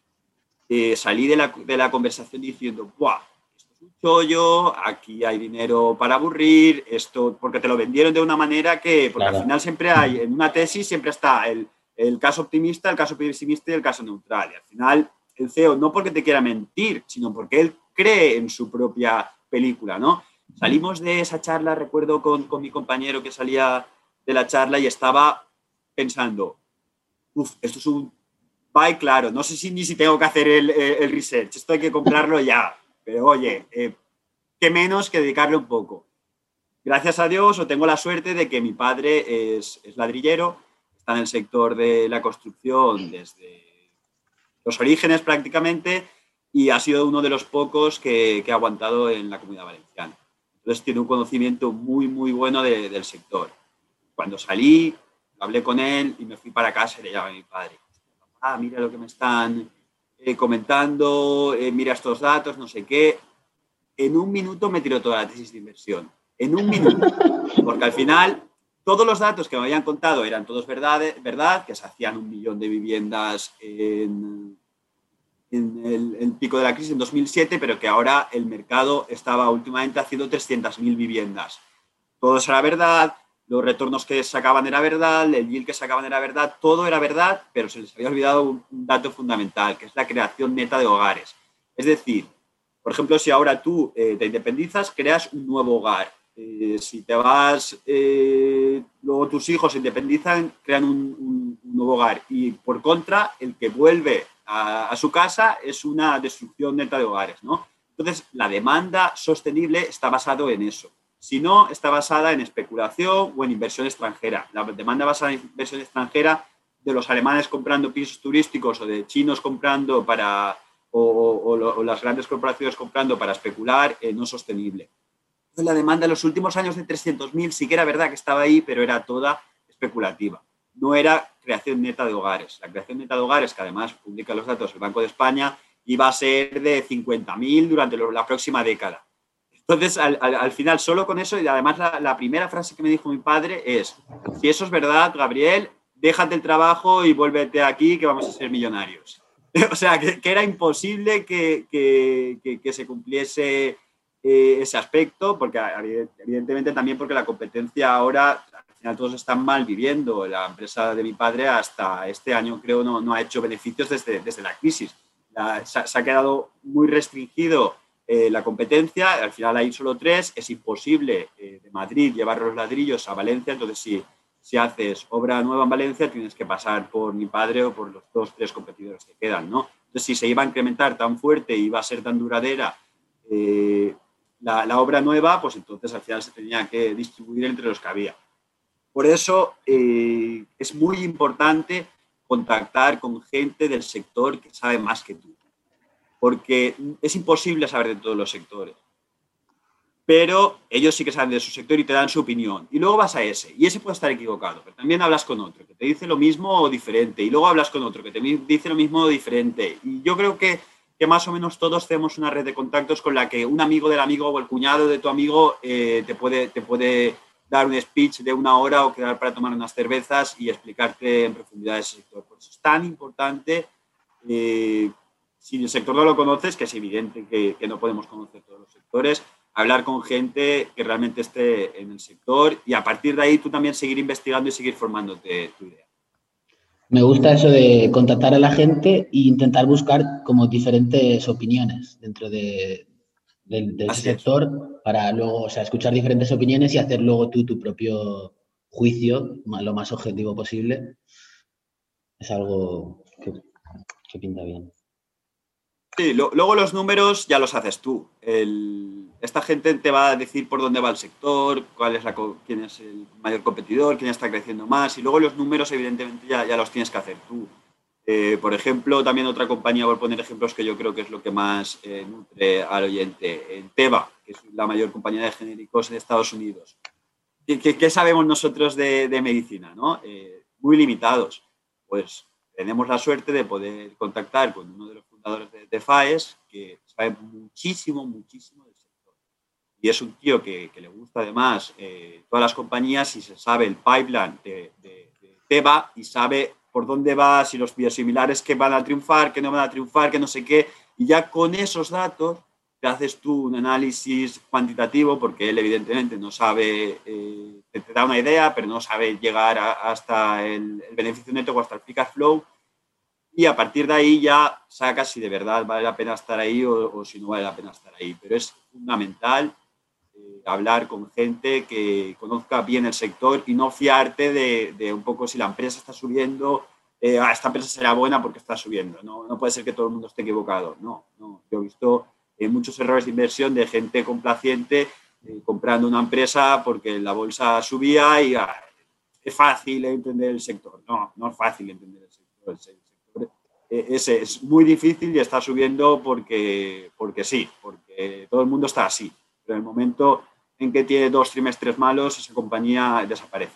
Eh, salí de la, conversación diciendo, ¡buah! Esto es un chollo, aquí hay dinero para aburrir, esto, porque te lo vendieron de una manera que, porque al final siempre hay, en una tesis siempre está el, el caso optimista, el caso pesimista y el caso neutral. Y al final, el CEO, no porque te quiera mentir, sino porque él cree en su propia película, ¿no? Salimos de esa charla, recuerdo con, mi compañero que salía de la charla y estaba pensando, uff, esto es un buy claro, no sé si ni si tengo que hacer el, research, esto hay que comprarlo ya, pero oye, eh, qué menos que dedicarle un poco. Gracias a Dios o tengo la suerte de que mi padre es, es ladrillero está en el sector de la construcción desde los orígenes prácticamente y ha sido uno de los pocos que, ha aguantado en la comunidad valenciana. Entonces tiene un conocimiento muy, muy bueno del sector. Cuando salí, hablé con él y me fui para casa y le llamé a mi padre. Ah, mira lo que me están eh, comentando, eh, mira estos datos, no sé qué. En un minuto me tiró toda la tesis de inversión. En un minuto. Porque al final todos los datos que me habían contado eran todos verdad, verdad que se hacían un millón de viviendas en, el, pico de la crisis en 2007, pero que ahora el mercado estaba últimamente haciendo 300.000 viviendas. Todo eso era verdad, los retornos que sacaban era verdad, el yield que sacaban era verdad, todo era verdad, pero se les había olvidado un dato fundamental, que es la creación neta de hogares. Es decir, por ejemplo, si ahora tú eh, te independizas, creas un nuevo hogar eh, si te vas, eh, luego tus hijos se independizan, crean un, nuevo hogar. Y por contra, el que vuelve a, su casa es una destrucción neta de hogares, ¿no? Entonces, la demanda sostenible está basado en eso. Si no, está basada en especulación o en inversión extranjera. La demanda basada en inversión extranjera de los alemanes comprando pisos turísticos o de chinos comprando para, o, las grandes corporaciones comprando para especular, eh, no sostenible la demanda en los últimos años de 300.000 sí que era verdad que estaba ahí, pero era toda especulativa. No era creación neta de hogares. La creación neta de hogares, que además publica los datos el Banco de España, iba a ser de 50.000 durante la próxima década. Entonces, al, final, solo con eso, y además la, primera frase que me dijo mi padre es, si eso es verdad, Gabriel, déjate el trabajo y vuélvete aquí que vamos a ser millonarios. o sea, que, era imposible que, que se cumpliese eh, ese aspecto, porque evidentemente también porque la competencia ahora, al final todos están mal viviendo. La empresa de mi padre hasta este año creo no, no ha hecho beneficios desde, desde la crisis. se, ha quedado muy restringido eh, la competencia, al final hay solo tres, es imposible eh, de Madrid llevar los ladrillos a Valencia, entonces si, si haces obra nueva en Valencia tienes que pasar por mi padre o por los dos, tres competidores que quedan, ¿no? Entonces si se iba a incrementar tan fuerte y iba a ser tan duradera la, obra nueva, pues entonces al final se tenía que distribuir entre los que había. Por eso eh, es muy importante contactar con gente del sector que sabe más que tú, porque es imposible saber de todos los sectores pero ellos sí que saben de su sector y te dan su opinión. Y luego vas a ese, y ese puede estar equivocado, pero también hablas con otro que te dice lo mismo o diferente, y luego hablas con otro que te dice lo mismo o diferente. Y yo creo que, que más o menos todos tenemos una red de contactos con la que un amigo del amigo o el cuñado de tu amigo eh, te, puede, te puede dar un speech de una hora o quedar para tomar unas cervezas y explicarte en profundidad ese sector. Por eso es tan importante. Eh, si el sector no lo conoces, que es evidente que, que no podemos conocer todos los sectores, hablar con gente que realmente esté en el sector y a partir de ahí tú también seguir investigando y seguir formándote tu idea. Me gusta eso de contactar a la gente e intentar buscar como diferentes opiniones dentro de, del, sector para luego, o sea, escuchar diferentes opiniones y hacer luego tú tu propio juicio lo más objetivo posible. Es algo que pinta bien. Sí, luego los números ya los haces tú. esta gente te va a decir por dónde va el sector, cuál es la, quién es el mayor competidor, quién está creciendo más, y luego los números evidentemente ya, ya los tienes que hacer tú. Eh, por ejemplo, también otra compañía, por poner ejemplos que yo creo que es lo que más eh, nutre al oyente, en Teva, que es la mayor compañía de genéricos en Estados Unidos. ¿Qué, sabemos nosotros de, medicina? ¿no? Eh, muy limitados. Pues tenemos la suerte de poder contactar con uno de los de, FAES que sabe muchísimo, muchísimo del sector. Y es un tío que, le gusta además eh, todas las compañías y se sabe el pipeline de, de, Teva y sabe por dónde va, si los biosimilares que van a triunfar, que no van a triunfar, que no sé qué. Y ya con esos datos te haces tú un análisis cuantitativo, porque él evidentemente no sabe, eh, te, da una idea, pero no sabe llegar hasta el, el, beneficio neto o hasta el free flow y a partir de ahí ya sacas si de verdad vale la pena estar ahí o, si no vale la pena estar ahí. Pero es fundamental eh, hablar con gente que conozca bien el sector y no fiarte de, un poco si la empresa está subiendo, eh, ah, esta empresa será buena porque está subiendo. No, no puede ser que todo el mundo esté equivocado. No, no. Yo he visto eh, muchos errores de inversión de gente complaciente comprando una empresa porque la bolsa subía y ah, es fácil entender el sector. No, no es fácil entender el sector. El sector ese es muy difícil y está subiendo porque, porque sí, porque todo el mundo está así. Pero en el momento en que tiene dos trimestres malos, esa compañía desaparece.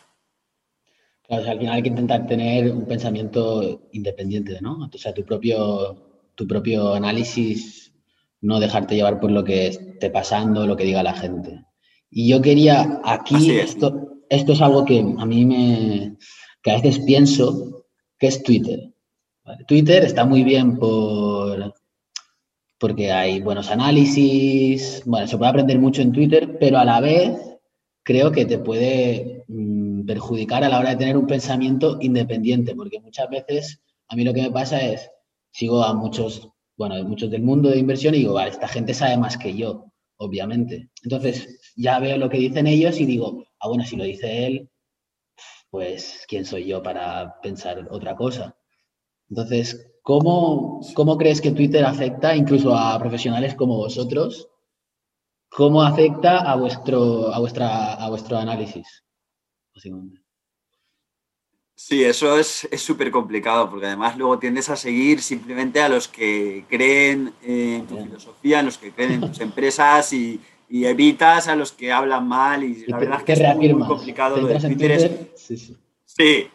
Claro, al final hay que intentar tener un pensamiento independiente, ¿no? O sea, tu propio, tu propio análisis, no dejarte llevar por lo que esté pasando, lo que diga la gente. Y yo quería, aquí, esto, esto es algo que a mí me, que a veces pienso, que es Twitter. Twitter está muy bien por, porque hay buenos análisis, bueno, se puede aprender mucho en Twitter, pero a la vez creo que te puede mm, perjudicar a la hora de tener un pensamiento independiente, porque muchas veces a mí lo que me pasa es, sigo a muchos, bueno, muchos del mundo de inversión y digo, vale, esta gente sabe más que yo, obviamente. Entonces ya veo lo que dicen ellos y digo, ah, bueno, si lo dice él, pues ¿quién soy yo para pensar otra cosa? Entonces, ¿cómo, ¿cómo crees que Twitter afecta incluso a profesionales como vosotros? ¿Cómo afecta a vuestro, a vuestra, a vuestro análisis? Sí, eso es súper complicado porque además luego tiendes a seguir simplemente a los que creen en tu filosofía, en los que creen en tus empresas y, evitas a los que hablan mal y, la verdad es que es muy, complicado lo de Twitter. sí, sí. sí, eh,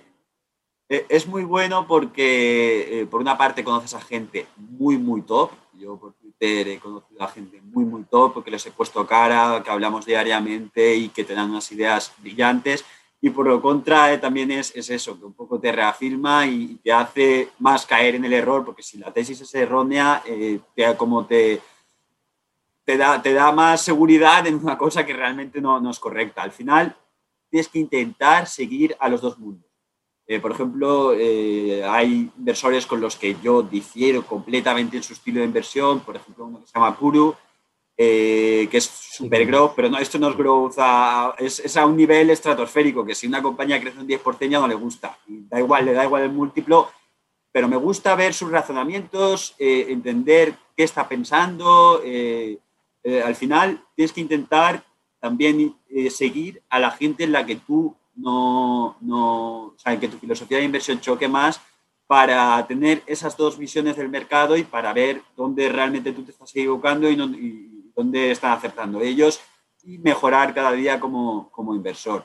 es muy bueno porque, eh, por una parte, conoces a gente muy, muy top. Yo por Twitter he conocido a gente muy, muy top porque les he puesto cara, que hablamos diariamente y que te dan unas ideas brillantes. Y por lo contra, eh, también es, es, eso, que un poco te reafirma y te hace más caer en el error, porque si la tesis es errónea, te, como te, te, da, te da más seguridad en una cosa que realmente no, no es correcta. Al final, tienes que intentar seguir a los dos mundos eh, por ejemplo, eh, hay inversores con los que yo difiero completamente en su estilo de inversión, por ejemplo, uno que se llama Puru, eh, que es super growth, pero no, esto no es growth, es, a un nivel estratosférico, que si una compañía crece un 10% ya no le gusta, y da igual, le da igual el múltiplo, pero me gusta ver sus razonamientos, entender qué está pensando, al final tienes que intentar también seguir a la gente en la que tú no, no, o sea, que tu filosofía de inversión choque más para tener esas dos visiones del mercado y para ver dónde realmente tú te estás equivocando y, dónde están acertando ellos y mejorar cada día como, como inversor.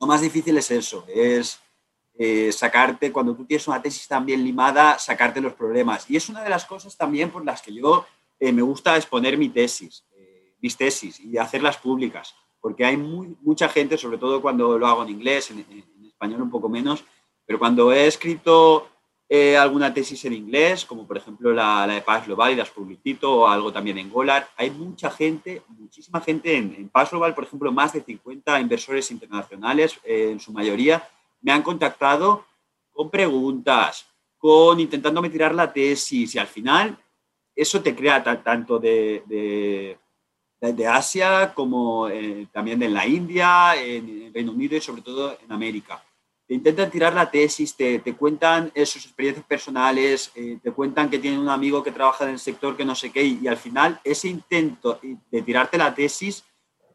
Lo más difícil es eso, es eh, sacarte, cuando tú tienes una tesis tan bien limada, sacarte los problemas. Y es una de las cosas también por las que yo eh, me gusta exponer mi tesis, eh, mis tesis y hacerlas públicas, porque hay mucha gente, sobre todo cuando lo hago en inglés, en, en español un poco menos, pero cuando he escrito eh, alguna tesis en inglés, como por ejemplo la, de Paz Global y las publicito, o algo también en Golar. Hay mucha gente, muchísima gente en, Paz Global, por ejemplo, más de 50 inversores internacionales, eh, en su mayoría, me han contactado con preguntas, con intentándome tirar la tesis y al final eso te crea tanto de, Asia como eh, también en la India, en Reino Unido y sobre todo en América te intentan tirar la tesis, te, te cuentan sus experiencias personales, eh, te cuentan que tienen un amigo que trabaja en el sector que no sé qué, y, al final ese intento de tirarte la tesis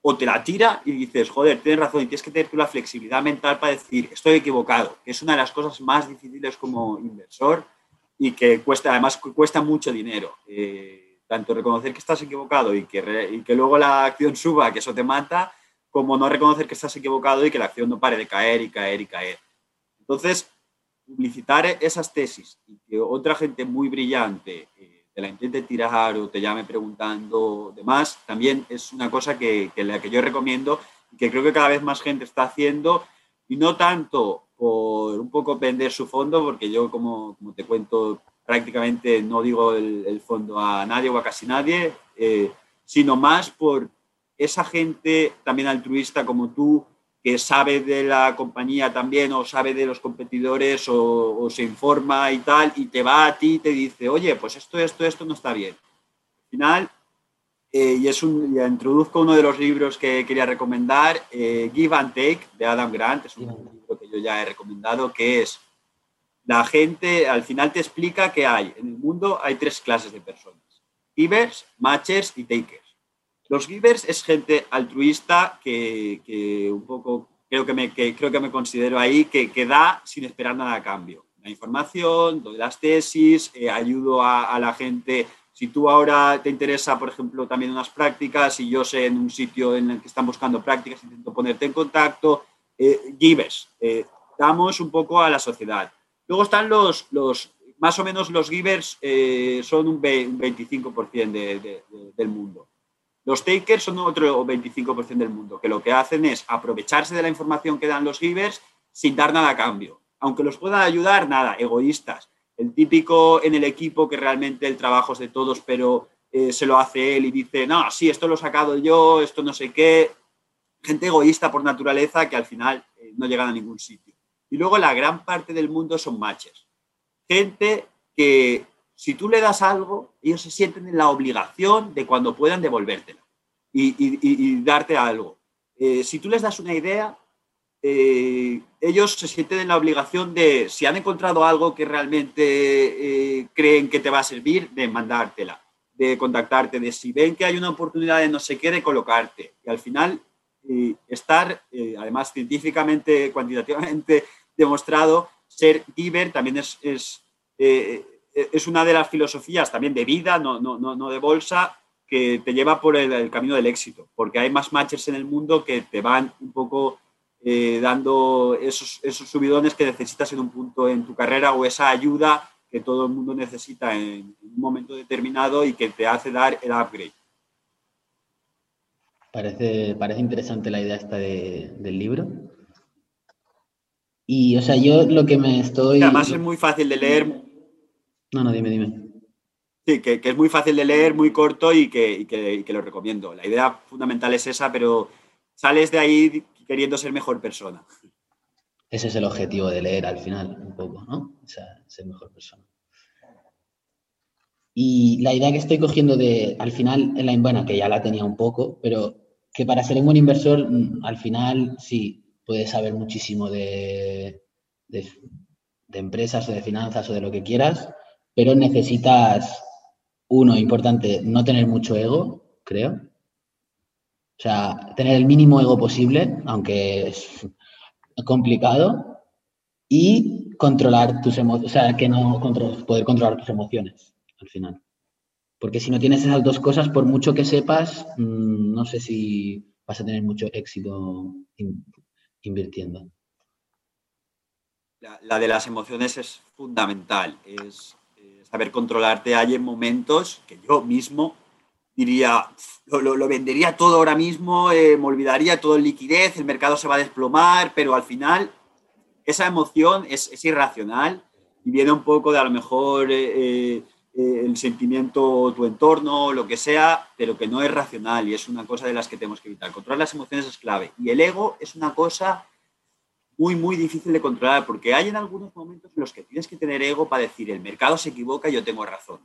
o te la tira y dices, joder, tienes razón y tienes que tener tú la flexibilidad mental para decir, estoy equivocado, es una de las cosas más difíciles como inversor y que cuesta, además cuesta mucho dinero. Eh, tanto reconocer que estás equivocado y que, y que luego la acción suba, que eso te mata, como no reconocer que estás equivocado y que la acción no pare de caer y caer y caer. Entonces, publicitar esas tesis y que otra gente muy brillante eh, te la intente tirar o te llame preguntando demás, también es una cosa que, la que yo recomiendo y que creo que cada vez más gente está haciendo y no tanto por un poco vender su fondo, porque yo, como, como te cuento, prácticamente no digo el, fondo a nadie o a casi nadie, eh, sino más por esa gente también altruista como tú, que sabe de la compañía también o sabe de los competidores o, se informa y tal, y te va a ti y te dice, oye, pues esto, esto, esto no está bien. Al final, eh, y es un, ya introduzco uno de los libros que quería recomendar, eh, Give and Take, de Adam Grant, es un libro que yo ya he recomendado, que es la gente, al final te explica que hay, en el mundo hay tres clases de personas, givers, matchers y takers. Los givers es gente altruista que, un poco creo que, me, creo que me considero ahí, que, que, da sin esperar nada a cambio. La información, doy las tesis, eh, ayudo a, la gente. Si tú ahora te interesa, por ejemplo, también unas prácticas y yo sé en un sitio en el que están buscando prácticas, intento ponerte en contacto. Eh, givers, eh, damos un poco a la sociedad. Luego están los, los más o menos los givers, son un, 25% del mundo. Los takers son otro 25% del mundo, que lo que hacen es aprovecharse de la información que dan los givers sin dar nada a cambio. Aunque los pueda ayudar, nada, egoístas. El típico en el equipo que realmente el trabajo es de todos, pero eh, se lo hace él y dice, no, sí, esto lo he sacado yo, esto no sé qué. Gente egoísta por naturaleza que al final eh, no llegan a ningún sitio. Y luego la gran parte del mundo son matches. Gente que si tú le das algo, ellos se sienten en la obligación de cuando puedan devolvértela y, darte algo. Eh, si tú les das una idea, eh, ellos se sienten en la obligación de, si han encontrado algo que realmente eh, creen que te va a servir, de mandártela, de contactarte, de si ven que hay una oportunidad de no sé qué, de colocarte. Y al final, estar, además científicamente, cuantitativamente demostrado, ser giver también es, es eh, es una de las filosofías también de vida, no, no, no de bolsa, que te lleva por el, camino del éxito, porque hay más matches en el mundo que te van un poco eh, dando esos, esos subidones que necesitas en un punto en tu carrera o esa ayuda que todo el mundo necesita en, un momento determinado y que te hace dar el upgrade. Parece, parece interesante la idea esta del libro. Y, o sea, yo lo que me estoy... además es muy fácil de leer, no, no, dime, dime. Sí, que, es muy fácil de leer, muy corto y que, lo recomiendo. La idea fundamental es esa, pero sales de ahí queriendo ser mejor persona. Ese es el objetivo de leer al final, un poco, ¿no? O sea, ser mejor persona. Y la idea que estoy cogiendo de, al final, en la buena, que ya la tenía un poco, pero que para ser un buen inversor, mm, al final sí, puedes saber muchísimo de, de empresas o de finanzas o de lo que quieras, pero necesitas, uno, importante, no tener mucho ego, creo. O sea, tener el mínimo ego posible, aunque complicado y controlar tus emociones, o sea, que no poder controlar tus emociones al final. Porque si no tienes esas dos cosas, por mucho que sepas, mm, no sé si vas a tener mucho éxito invirtiendo. La, de las emociones es fundamental, es eh, saber controlarte. Hay momentos que yo mismo diría, lo, vendería todo ahora mismo, eh, me olvidaría todo en liquidez, el mercado se va a desplomar, pero al final esa emoción es, irracional y viene un poco de a lo mejor eh, eh, el sentimiento, tu entorno, lo que sea, pero que no es racional y es una cosa de las que tenemos que evitar. Controlar las emociones es clave. Y el ego es una cosa muy, muy difícil de controlar porque hay en algunos momentos en los que tienes que tener ego para decir el mercado se equivoca y yo tengo razón.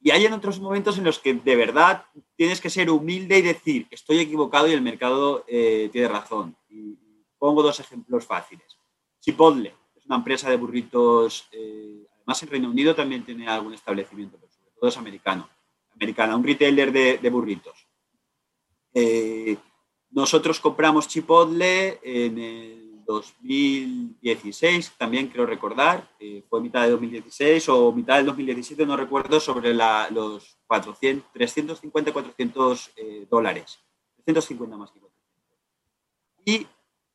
Y hay en otros momentos en los que de verdad tienes que ser humilde y decir estoy equivocado y el mercado eh, tiene razón. Y pongo dos ejemplos fáciles. Chipotle es una empresa de burritos eh, más en Reino Unido también tiene algún establecimiento, pero sobre todo es americano. Americana, un retailer de, burritos. Eh, nosotros compramos Chipotle en el 2016, también quiero recordar, eh, fue mitad de 2016 o mitad del 2017, no recuerdo, sobre los 400, 350, 400 dólares. 350 más que 400. Y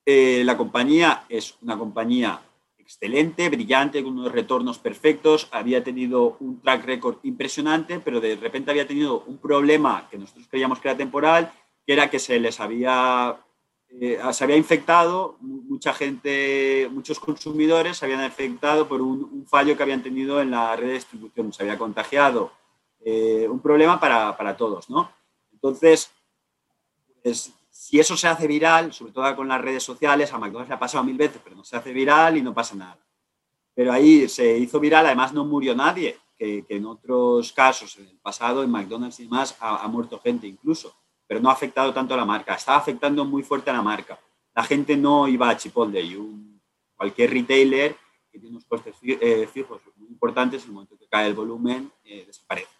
eh, la compañía es una compañía excelente, brillante, con unos retornos perfectos, había tenido un track record impresionante, pero de repente había tenido un problema que nosotros creíamos que era temporal, que era que se les había, eh, se había infectado, mucha gente, muchos consumidores se habían infectado por un, fallo que habían tenido en la red de distribución, se había contagiado, eh, un problema para, para, todos, ¿no? Entonces, pues, si eso se hace viral, sobre todo con las redes sociales, a McDonald's le ha pasado mil veces, pero no se hace viral y no pasa nada. Pero ahí se hizo viral, además no murió nadie, que, en otros casos, en el pasado, en McDonald's y demás, ha, muerto gente incluso, pero no ha afectado tanto a la marca. Estaba afectando muy fuerte a la marca. La gente no iba a Chipotle y un, cualquier retailer que tiene unos costes eh, fijos muy importantes, en el momento que cae el volumen, eh, desaparece.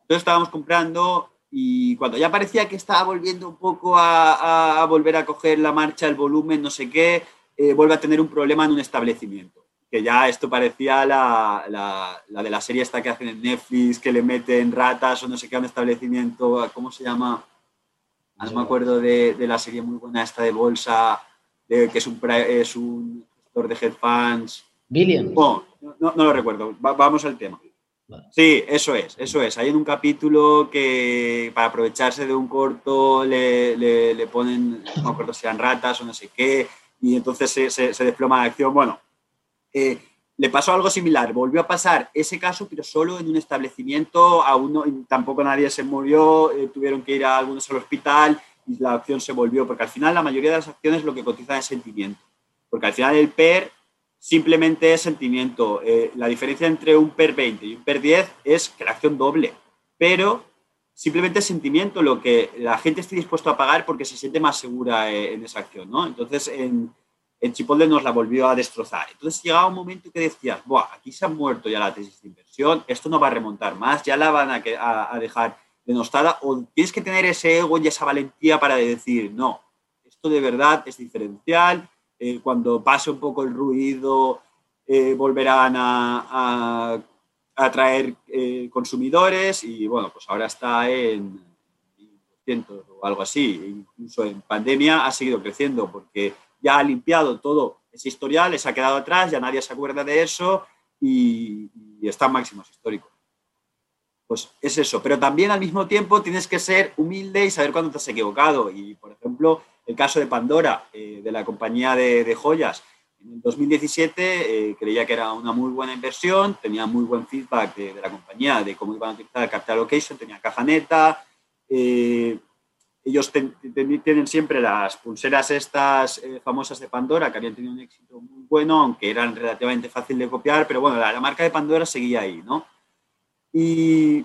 Entonces estábamos comprando y cuando ya parecía que estaba volviendo un poco a, volver a coger la marcha, el volumen, no sé qué, eh, vuelve a tener un problema en un establecimiento. Que ya esto parecía la, la, de la serie esta que hacen en Netflix, que le meten ratas o no sé qué a un establecimiento, ¿cómo se llama? Ah, no me acuerdo de, de, la serie muy buena esta de bolsa, de, que es un, es un gestor de headphones. Billions. no, no, lo recuerdo. vamos al tema. Sí, eso es, eso es. Hay en un capítulo que para aprovecharse de un corto le, le, ponen, no si eran ratas o no sé qué, y entonces se, se, desploma la acción. Bueno, eh, le pasó algo similar. Volvió a pasar ese caso, pero solo en un establecimiento. Aún tampoco nadie se murió, eh, tuvieron que ir a algunos al hospital y la acción se volvió, porque al final la mayoría de las acciones lo que cotizan es sentimiento. Porque al final el PER simplemente es sentimiento. Eh, la diferencia entre un PER 20 y un PER 10 es que la acción doble, pero simplemente es sentimiento lo que la gente esté dispuesto a pagar porque se siente más segura eh, en esa acción, ¿no? Entonces, en, en Chipotle nos la volvió a destrozar. Entonces llegaba un momento que decías, Buah, aquí se ha muerto ya la tesis de inversión, esto no va a remontar más, ya la van a, a, a dejar denostada, o tienes que tener ese ego y esa valentía para decir, no, esto de verdad es diferencial, eh, cuando pase un poco el ruido, eh, volverán a, atraer eh, consumidores y bueno, pues ahora está en 100 o algo así. Incluso en pandemia ha seguido creciendo porque ya ha limpiado todo ese historial, se ha quedado atrás, ya nadie se acuerda de eso y, y está en máximos históricos. Pues es eso, pero también al mismo tiempo tienes que ser humilde y saber cuándo te has equivocado. Y, por ejemplo, el caso de Pandora, eh, de la compañía de, joyas, en el 2017 eh, creía que era una muy buena inversión, tenía muy buen feedback de, la compañía de cómo iban a utilizar el capital allocation, tenía caja neta. Eh, ellos tienen siempre las pulseras estas famosas de Pandora, que habían tenido un éxito muy bueno, aunque eran relativamente fácil de copiar, pero bueno, la, la marca de Pandora seguía ahí, ¿no? Y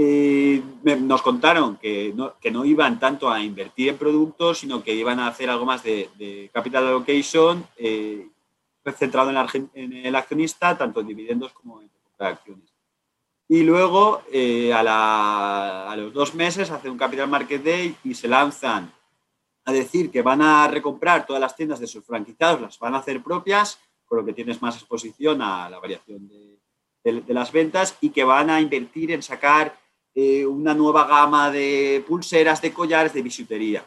eh, nos contaron que no, que no, iban tanto a invertir en productos, sino que iban a hacer algo más de, capital allocation eh, centrado en, el accionista, tanto en dividendos como en acciones. Y luego, eh, a, los dos meses, hacen un Capital Market Day y se lanzan a decir que van a recomprar todas las tiendas de sus franquiciados, las van a hacer propias, con lo que tienes más exposición a la variación de, las ventas y que van a invertir en sacar eh, una nueva gama de pulseras, de collares, de bisutería.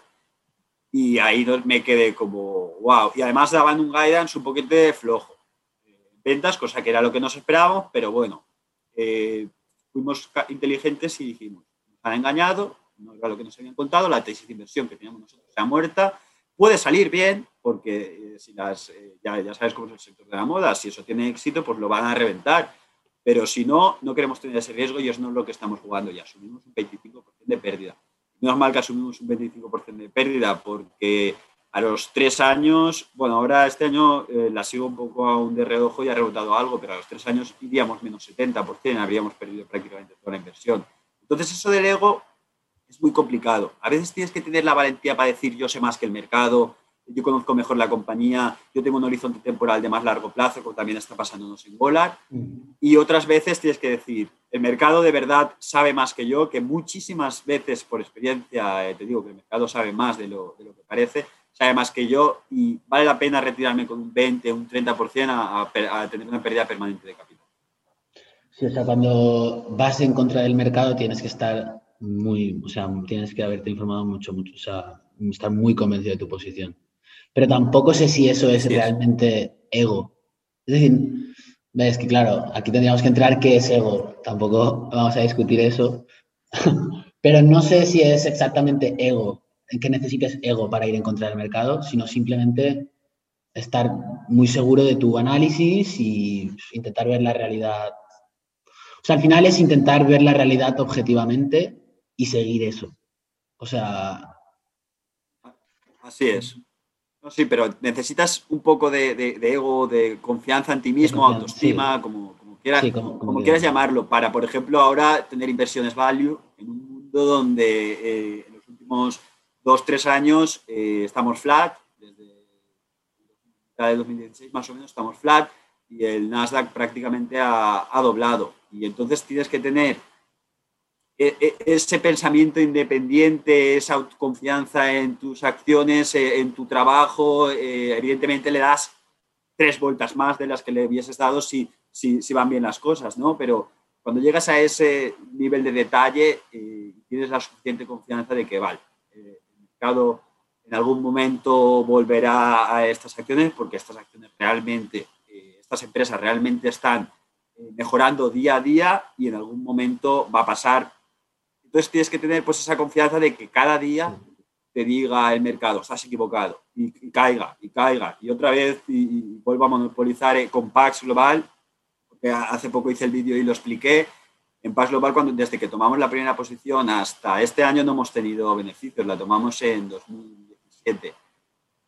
Y ahí me quedé como, wow. Y además daban un guidance un poquito flojo. Ventas, cosa que era lo que nos esperábamos, pero bueno, eh, fuimos inteligentes y dijimos, nos han engañado, no era lo que nos habían contado, la tesis de inversión que teníamos nosotros está muerta, puede salir bien, porque eh, si las, eh, ya, ya, sabes cómo es el sector de la moda, si eso tiene éxito, pues lo van a reventar, pero si no, no queremos tener ese riesgo y eso no es lo que estamos jugando ya, asumimos un 25% de pérdida. No es mal que asumimos un 25% de pérdida porque a los tres años, bueno, ahora este año eh, la sigo un poco aún de reojo y ha rebotado algo, pero a los tres años iríamos menos 70%, habríamos perdido prácticamente toda la inversión. Entonces eso del ego es muy complicado. A veces tienes que tener la valentía para decir yo sé más que el mercado, yo conozco mejor la compañía, yo tengo un horizonte temporal de más largo plazo, como también está pasándonos en Golar. Y otras veces tienes que decir, el mercado de verdad sabe más que yo, que muchísimas veces por experiencia eh, te digo que el mercado sabe más de lo, de lo que parece sabe más que yo y vale la pena retirarme con un 20, un 30% a, a, tener una pérdida permanente de capital. Sí, o sea, cuando vas en contra del mercado tienes que estar muy, o sea, tienes que haberte informado mucho, mucho, o sea, estar muy convencido de tu posición. Pero tampoco sé si eso es realmente ego. Es decir, ves que claro, aquí tendríamos que entrar qué es ego. Tampoco vamos a discutir eso. Pero no sé si es exactamente ego que necesites ego para ir en contra del mercado, sino simplemente estar muy seguro de tu análisis y intentar ver la realidad. O sea, al final es intentar ver la realidad objetivamente y seguir eso. O sea... Así es. Sí, pero necesitas un poco de, ego, de confianza en ti mismo, autoestima, como, quieras, como, quieras llamarlo, para, por ejemplo, ahora tener inversiones value en un mundo donde eh, en los últimos dos, tres años eh, estamos flat, desde el 2016 más o menos estamos flat y el Nasdaq prácticamente ha, doblado. Y entonces tienes que tener ese pensamiento independiente, esa autoconfianza en tus acciones, eh, en tu trabajo, eh, evidentemente le das tres vueltas más de las que le hubieses dado si, si, van bien las cosas, ¿no? Pero cuando llegas a ese nivel de detalle, tienes la suficiente confianza de que, vale, en algún momento volverá a estas acciones porque estas acciones realmente, eh, estas empresas realmente están eh, mejorando día a día y en algún momento va a pasar. Entonces tienes que tener pues esa confianza de que cada día te diga el mercado, estás equivocado, y, caiga, y caiga, y otra vez, y, vuelva a monopolizar eh, con Pax Global, porque hace poco hice el vídeo y lo expliqué, en Pax Global, cuando, desde que tomamos la primera posición hasta este año no hemos tenido beneficios, la tomamos en 2017.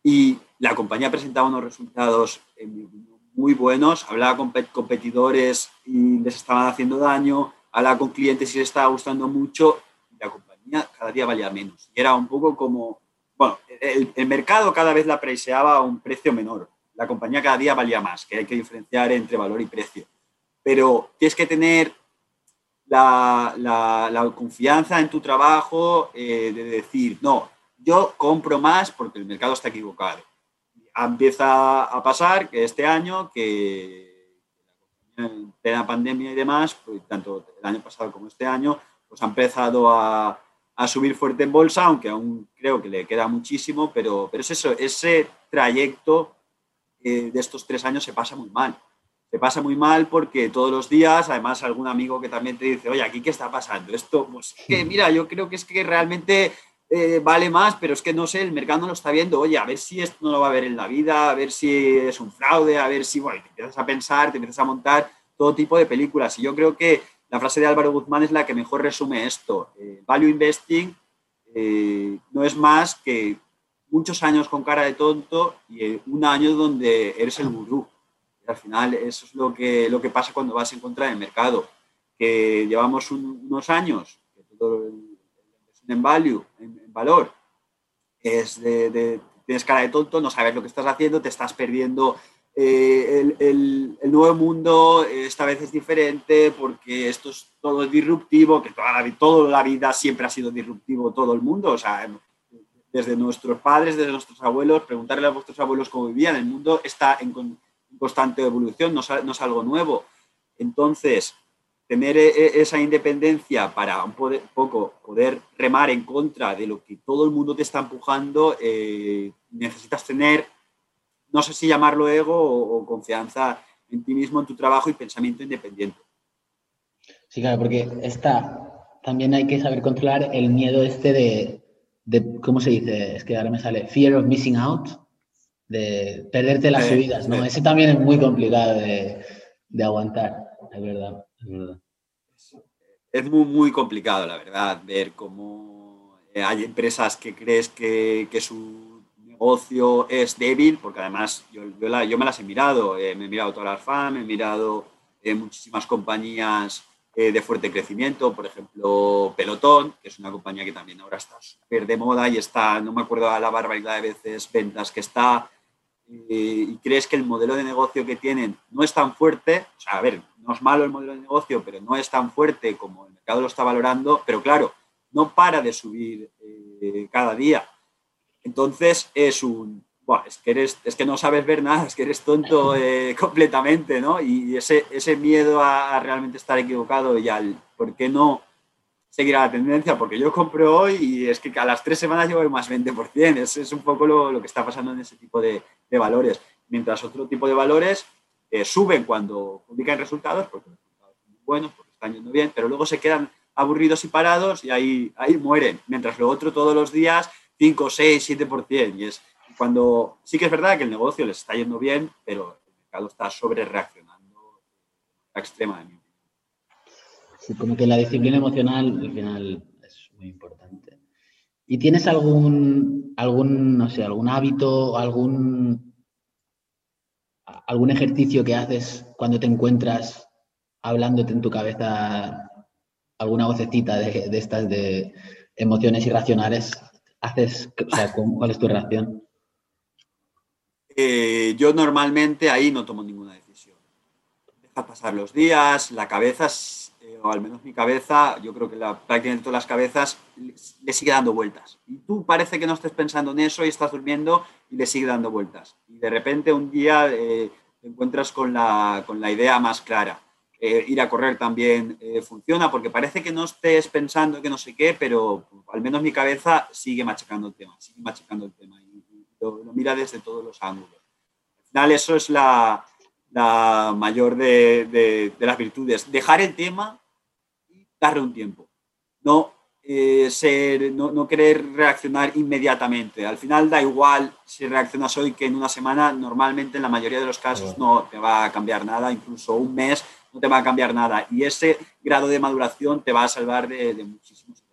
Y la compañía presentaba unos resultados eh, muy buenos, hablaba con competidores y les estaban haciendo daño, hablaba con clientes y les estaba gustando mucho, la compañía cada día valía menos. Y era un poco como, bueno, el, el mercado cada vez la preseaba a un precio menor, la compañía cada día valía más, que hay que diferenciar entre valor y precio. Pero tienes que tener la, confianza en tu trabajo eh, de decir, no, yo compro más porque el mercado está equivocado. Empieza a pasar que este año, que en plena pandemia y demás, pues, tanto el año pasado como este año, pues ha empezado a, subir fuerte en bolsa, aunque aún creo que le queda muchísimo, pero, pero es eso, ese trayecto eh, de estos tres años se pasa muy mal. Te pasa muy mal porque todos los días, además algún amigo que también te dice, oye, aquí qué está pasando, esto, pues que mira, yo creo que es que realmente eh, vale más, pero es que no sé, el mercado no lo está viendo, oye, a ver si esto no lo va a ver en la vida, a ver si es un fraude, a ver si, bueno, te empiezas a pensar, te empiezas a montar todo tipo de películas. Y yo creo que la frase de Álvaro Guzmán es la que mejor resume esto. Eh, value investing eh, no es más que muchos años con cara de tonto y un año donde eres el gurú al final eso es lo que, lo que pasa cuando vas a encontrar el mercado, que llevamos unos años, en value, en, valor, es de, tienes cara de tonto, no sabes lo que estás haciendo, te estás perdiendo eh, el, nuevo mundo esta vez es diferente porque esto es todo disruptivo, que toda la, toda la vida siempre ha sido disruptivo todo el mundo, o sea, desde nuestros padres, desde nuestros abuelos, preguntarle a vuestros abuelos cómo vivían. El mundo está en, constante evolución, no, no es algo nuevo. Entonces, tener e, e, esa independencia para un poco poder remar en contra de lo que todo el mundo te está empujando, eh, necesitas tener, no sé si llamarlo ego o, confianza en ti mismo, en tu trabajo y pensamiento independiente. Sí, claro, porque está, también hay que saber controlar el miedo este de, de, ¿cómo se dice? Es que ahora me sale fear of missing out, de perderte las subidas, ¿no? Ese también es muy complicado de, de aguantar, es verdad. Es muy, muy complicado, la verdad, ver cómo eh, hay empresas que crees que, su negocio es débil, porque además yo, yo, me las he mirado, eh, me he mirado todas las FAM, he mirado eh, muchísimas compañías de fuerte crecimiento, por ejemplo, Pelotón, que es una compañía que también ahora está súper de moda y está, no me acuerdo a la barbaridad de veces, ventas que está, y crees que el modelo de negocio que tienen no es tan fuerte, o sea, a ver, no es malo el modelo de negocio, pero no es tan fuerte como el mercado lo está valorando, pero claro, no para de subir eh, cada día. Entonces es un, es, que eres, es que no sabes ver nada, es que eres tonto eh, completamente, ¿no? Y ese, ese miedo a, realmente estar equivocado y al por qué no seguir a la tendencia, porque yo compro hoy y es que a las tres semanas llevo más 20%, es, es un poco lo, lo, que está pasando en ese tipo de, de valores. Mientras otro tipo de valores eh, suben cuando publican resultados, porque los resultados son muy buenos, porque están yendo bien, pero luego se quedan aburridos y parados y ahí, ahí mueren. Mientras lo otro todos los días, 5, 6, 7%. Y es cuando sí que es verdad que el negocio les está yendo bien, pero el mercado está sobre reaccionando a extrema de Como que la disciplina emocional al final es muy importante. ¿Y tienes algún, algún no sé, algún hábito, algún algún ejercicio que haces cuando te encuentras hablándote en tu cabeza alguna vocecita de, estas de emociones irracionales, haces, ¿cuál es tu reacción? Eh, yo normalmente ahí no tomo ninguna decisión. Deja pasar los días, la cabeza o al menos mi cabeza, yo creo que la, prácticamente todas las cabezas le sigue dando vueltas. Y tú parece que no estés pensando en eso y estás durmiendo y le sigue dando vueltas. Y de repente un día eh, te encuentras con la, con la, idea más clara. Eh, ir a correr también eh, funciona porque parece que no estés pensando que no sé qué, pero al menos mi cabeza sigue machacando el tema, sigue machacando el tema y, lo, lo mira desde todos los ángulos. Al final eso es la, la mayor de, las virtudes. Dejar el tema y darle un tiempo. No, eh, ser, no, querer reaccionar inmediatamente. Al final da igual si reaccionas hoy que en una semana. Normalmente en la mayoría de los casos no te va a cambiar nada. Incluso un mes no te va a cambiar nada. Y ese grado de maduración te va a salvar de, muchísimos.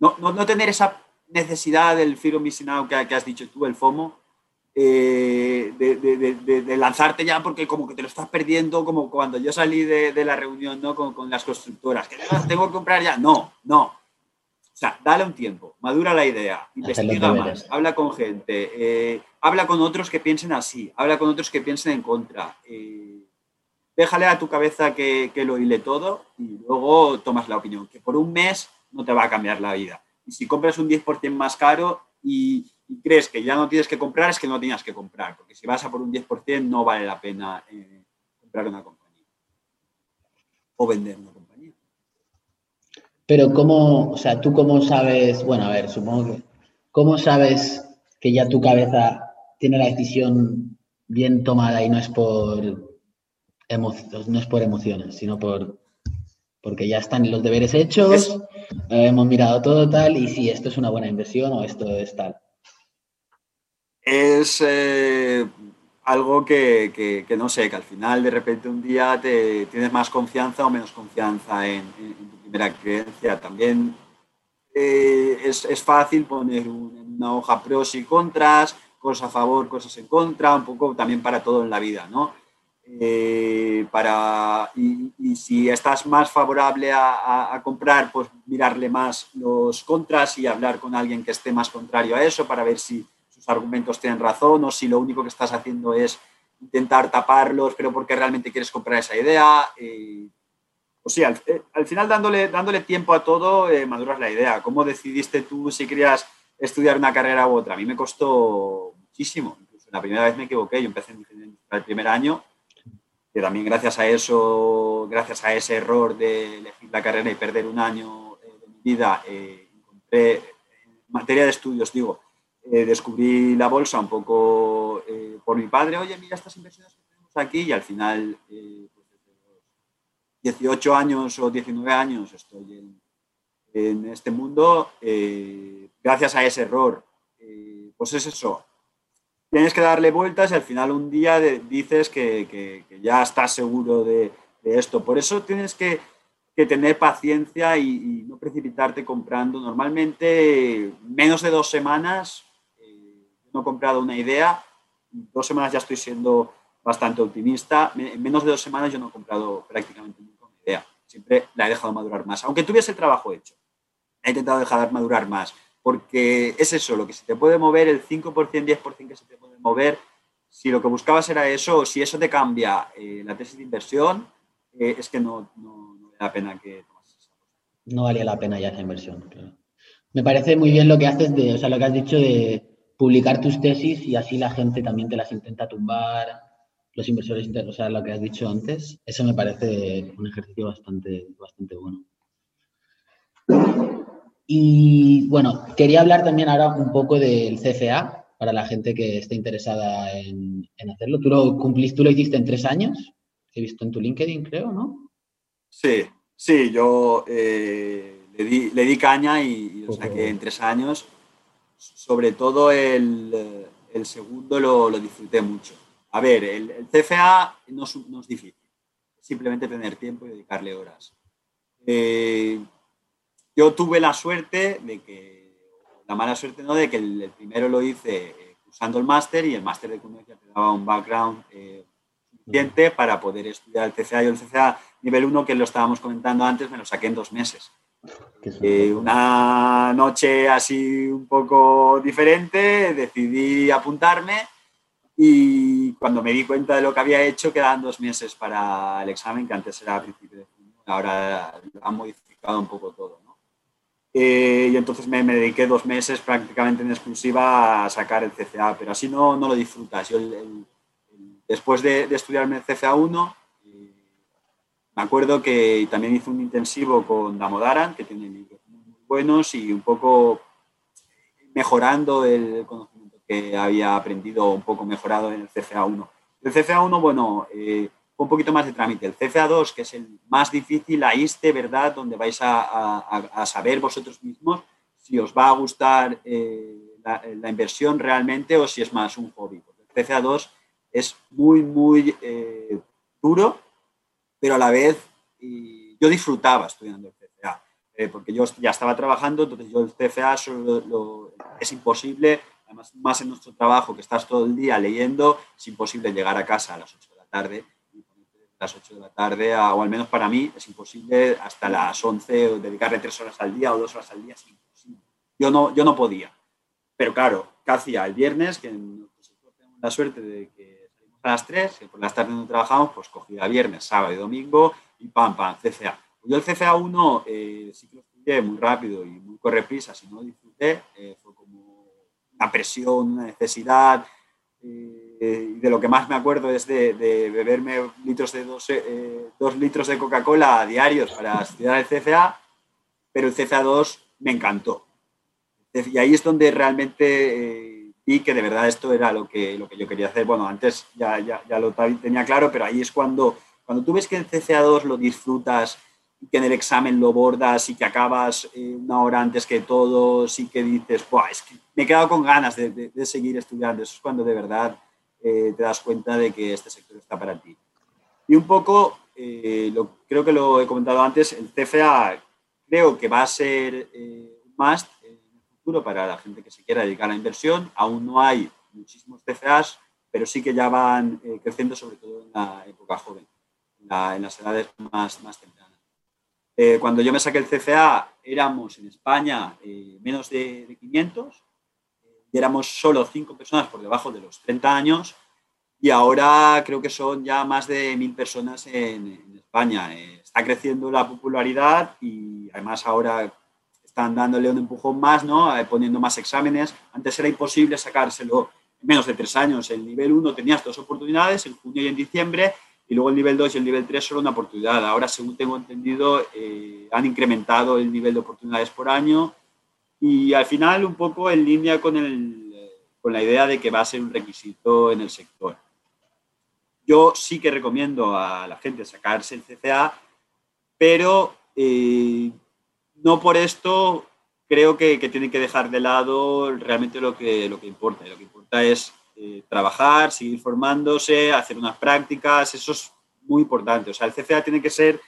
No, no, tener esa necesidad del fear of missing out que, que has dicho tú, el FOMO, eh, de, lanzarte ya porque como que te lo estás perdiendo, como cuando yo salí de, la reunión ¿no? con, las constructoras, que tengo que comprar ya. No, no. O sea, dale un tiempo, madura la idea, investiga más, habla con gente, eh, habla con otros que piensen así, habla con otros que piensen en contra. Eh, déjale a tu cabeza que, que lo hile todo y luego tomas la opinión, que por un mes no te va a cambiar la vida. Y si compras un 10% más caro y, y crees que ya no tienes que comprar, es que no tenías que comprar, porque si vas a por un 10% no vale la pena eh, comprar una compañía o vender una compañía. Pero cómo, o sea, tú cómo sabes, bueno, a ver, supongo que, ¿cómo sabes que ya tu cabeza tiene la decisión bien tomada y no es por, no es por emociones, sino por, porque ya están los deberes hechos, hemos mirado todo tal, y si esto es una buena inversión o esto es tal es eh, algo que, no sé, que al final de repente un día te tienes más confianza o menos confianza en, tu primera creencia. También eh, es, fácil poner una hoja pros y contras, cosas a favor, cosas en contra, un poco también para todo en la vida, ¿no? Eh, para, y, si estás más favorable a, a, comprar, pues mirarle más los contras y hablar con alguien que esté más contrario a eso para ver si argumentos tienen razón o si lo único que estás haciendo es intentar taparlos, pero porque realmente quieres comprar esa idea. Eh, o sea, al, eh, final dándole, dándole tiempo a todo, eh, maduras la idea. ¿Cómo decidiste tú si querías estudiar una carrera u otra. A mí me costó muchísimo. Incluso la primera vez me equivoqué. Yo empecé en el primer año, que también gracias a eso, gracias a ese error de elegir la carrera y perder un año eh, de mi vida, eh, encontré, en materia de estudios, digo, eh, descubrí la bolsa un poco por mi padre. Oye, mira estas inversiones que tenemos aquí y al final, pues desde los 18 años o 19 años estoy en, en este mundo, gracias a ese error. pues es eso, tienes que darle vueltas y al final un día dices que, ya estás seguro de, esto. Por eso tienes que, tener paciencia y, no precipitarte comprando. Normalmente, menos de dos semanas, eh, no he comprado una idea, dos semanas ya estoy siendo bastante optimista. En menos de dos semanas yo no he comprado prácticamente ninguna idea. Siempre la he dejado madurar más. Aunque tuviese el trabajo hecho, he intentado dejar madurar más porque es eso, lo que se te puede mover, el 5%, 10% que se te puede mover, si lo que buscabas era eso, si eso te cambia eh, la tesis de inversión, eh, es que no, no, vale la pena que No valía la pena ya esa inversión, Me parece muy bien lo que haces de, o sea, lo que has dicho de publicar tus tesis y así la gente también te las intenta tumbar, los inversores, o sea, lo que has dicho antes, eso me parece un ejercicio bastante, bastante bueno. Y bueno, quería hablar también ahora un poco del CFA para la gente que esté interesada en, hacerlo. Tú lo cumpliste, tú lo hiciste en tres años, he visto en tu LinkedIn, creo, ¿no? Sí, sí, yo eh, le, di, caña y, lo saqué en tres años. Sobre todo el, segundo lo, disfruté mucho. A ver, el, CFA no no es, difícil, simplemente tener tiempo y dedicarle horas. Eh, yo tuve la suerte de que, la mala suerte no, de que el, primero lo hice eh, usando el máster y el máster de economía te daba un background eh, suficiente para poder estudiar el CCA. Yo el CCA nivel 1, que lo estábamos comentando antes, me lo saqué en dos meses. Eh, una noche así un poco diferente, decidí apuntarme y cuando me di cuenta de lo que había hecho, quedaban dos meses para el examen, que antes era a principio de junio, ahora han modificado un poco todo. Eh, y entonces me, dediqué dos meses prácticamente en exclusiva a sacar el CCA, pero así no, no lo disfrutas. Yo después de, estudiarme el CCA 1, eh, me acuerdo que también hice un intensivo con Damodaran, que tiene libros muy buenos y un poco mejorando el conocimiento que había aprendido, un poco mejorado en el CCA 1. El CCA 1, bueno, eh, un poquito más de trámite. El CFA2, que es el más difícil, ahí esté, ¿verdad? Donde vais a, saber vosotros mismos si os va a gustar eh, la, inversión realmente o si es más un hobby. el CFA2 es muy, muy eh, duro, pero a la vez yo disfrutaba estudiando el CFA, eh, porque yo ya estaba trabajando, entonces yo el CFA solo es imposible, además más en nuestro trabajo, que estás todo el día leyendo, es imposible llegar a casa a las 8 de la tarde las 8 de la tarde, o al menos para mí, es imposible hasta las 11 dedicarle 3 horas al día o 2 horas al día, es imposible. Yo no, yo no podía. Pero claro, ¿qué hacía? El viernes, que nosotros tenemos la suerte de que a las 3, que por las tardes no trabajamos, pues cogía viernes, sábado y domingo y pam, pam, CCA. Yo el CCA 1 eh, sí que lo estudié muy rápido y muy correprisa, si no disfruté, eh, fue como una presión, una necesidad. Eh, eh, y de lo que más me acuerdo es de, beberme litros de eh, dos, litros de Coca-Cola diarios para estudiar el CFA, pero el CFA2 me encantó. Y ahí es donde realmente eh, vi que de verdad esto era lo que, lo que yo quería hacer. Bueno, antes ya, ya, ya lo tenía claro, pero ahí es cuando, cuando tú ves que el CFA2 lo disfrutas y que en el examen lo bordas y que acabas una hora antes que todos y que dices, es que me he quedado con ganas de, de seguir estudiando. Eso es cuando de verdad eh, te das cuenta de que este sector está para ti. Y un poco, eh, lo, creo que lo he comentado antes, el CFA creo que va a ser eh, en el futuro para la gente que se quiera dedicar a la inversión. Aún no hay muchísimos CFAs, pero sí que ya van creciendo, sobre todo en la época joven, en, las edades más, más tempranas. cuando yo me saqué el CFA, éramos en España menos de, de 500 y éramos solo cinco personas por debajo de los 30 años y ahora creo que son ya más de mil personas en, España. Eh, está creciendo la popularidad y además ahora están dándole un empujón más, ¿no? Eh, poniendo más exámenes. Antes era imposible sacárselo en menos de tres años. El nivel 1 tenías dos oportunidades, en junio y en diciembre, y luego el nivel 2 y el nivel 3 solo una oportunidad. Ahora, según tengo entendido, eh, han incrementado el nivel de oportunidades por año y al final un poco en línea con, el, con la idea de que va a ser un requisito en el sector. Yo sí que recomiendo a la gente sacarse el CCA, pero eh, no por esto creo que, que, tienen que dejar de lado realmente lo que, lo que importa. Lo que importa es eh, trabajar, seguir formándose, hacer unas prácticas, eso es muy importante. O sea, el CCA tiene que ser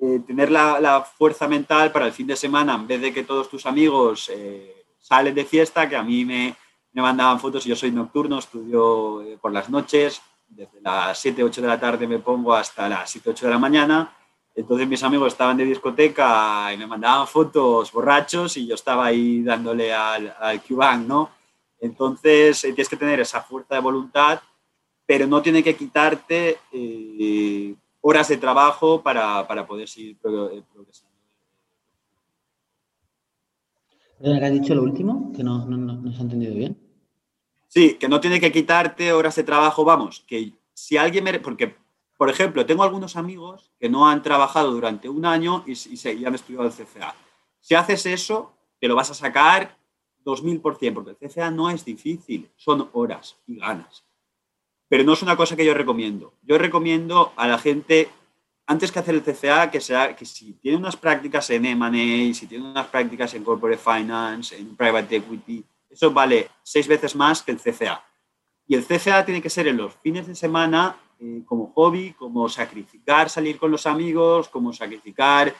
eh, tener la, la, fuerza mental para el fin de semana, en vez de que todos tus amigos eh, salen de fiesta, que a mí me, me mandaban fotos, yo soy nocturno, estudio por las noches, desde las 7, 8 de la tarde me pongo hasta las 7, 8 de la mañana entonces mis amigos estaban de discoteca y me mandaban fotos borrachos y yo estaba ahí dándole al, al Cuban, ¿no? Entonces eh, tienes que tener esa fuerza de voluntad, pero no tiene que quitarte eh, horas de trabajo para, para poder seguir eh, progresando. ¿Qué has dicho lo último? Que no, no, no, se ha entendido bien. Sí, que no tiene que quitarte horas de trabajo, vamos, que si alguien me... Porque por ejemplo, tengo algunos amigos que no han trabajado durante un año y, han estudiado el CFA. Si haces eso, te lo vas a sacar 2000%, porque el CFA no es difícil, son horas y ganas. Pero no es una cosa que yo recomiendo. Yo recomiendo a la gente, antes que hacer el CFA, que, sea, que si tiene unas prácticas en M&A, si tiene unas prácticas en Corporate Finance, en Private Equity, eso vale seis veces más que el CFA. Y el CFA tiene que ser en los fines de semana eh, como hobby, como sacrificar salir con los amigos, como sacrificar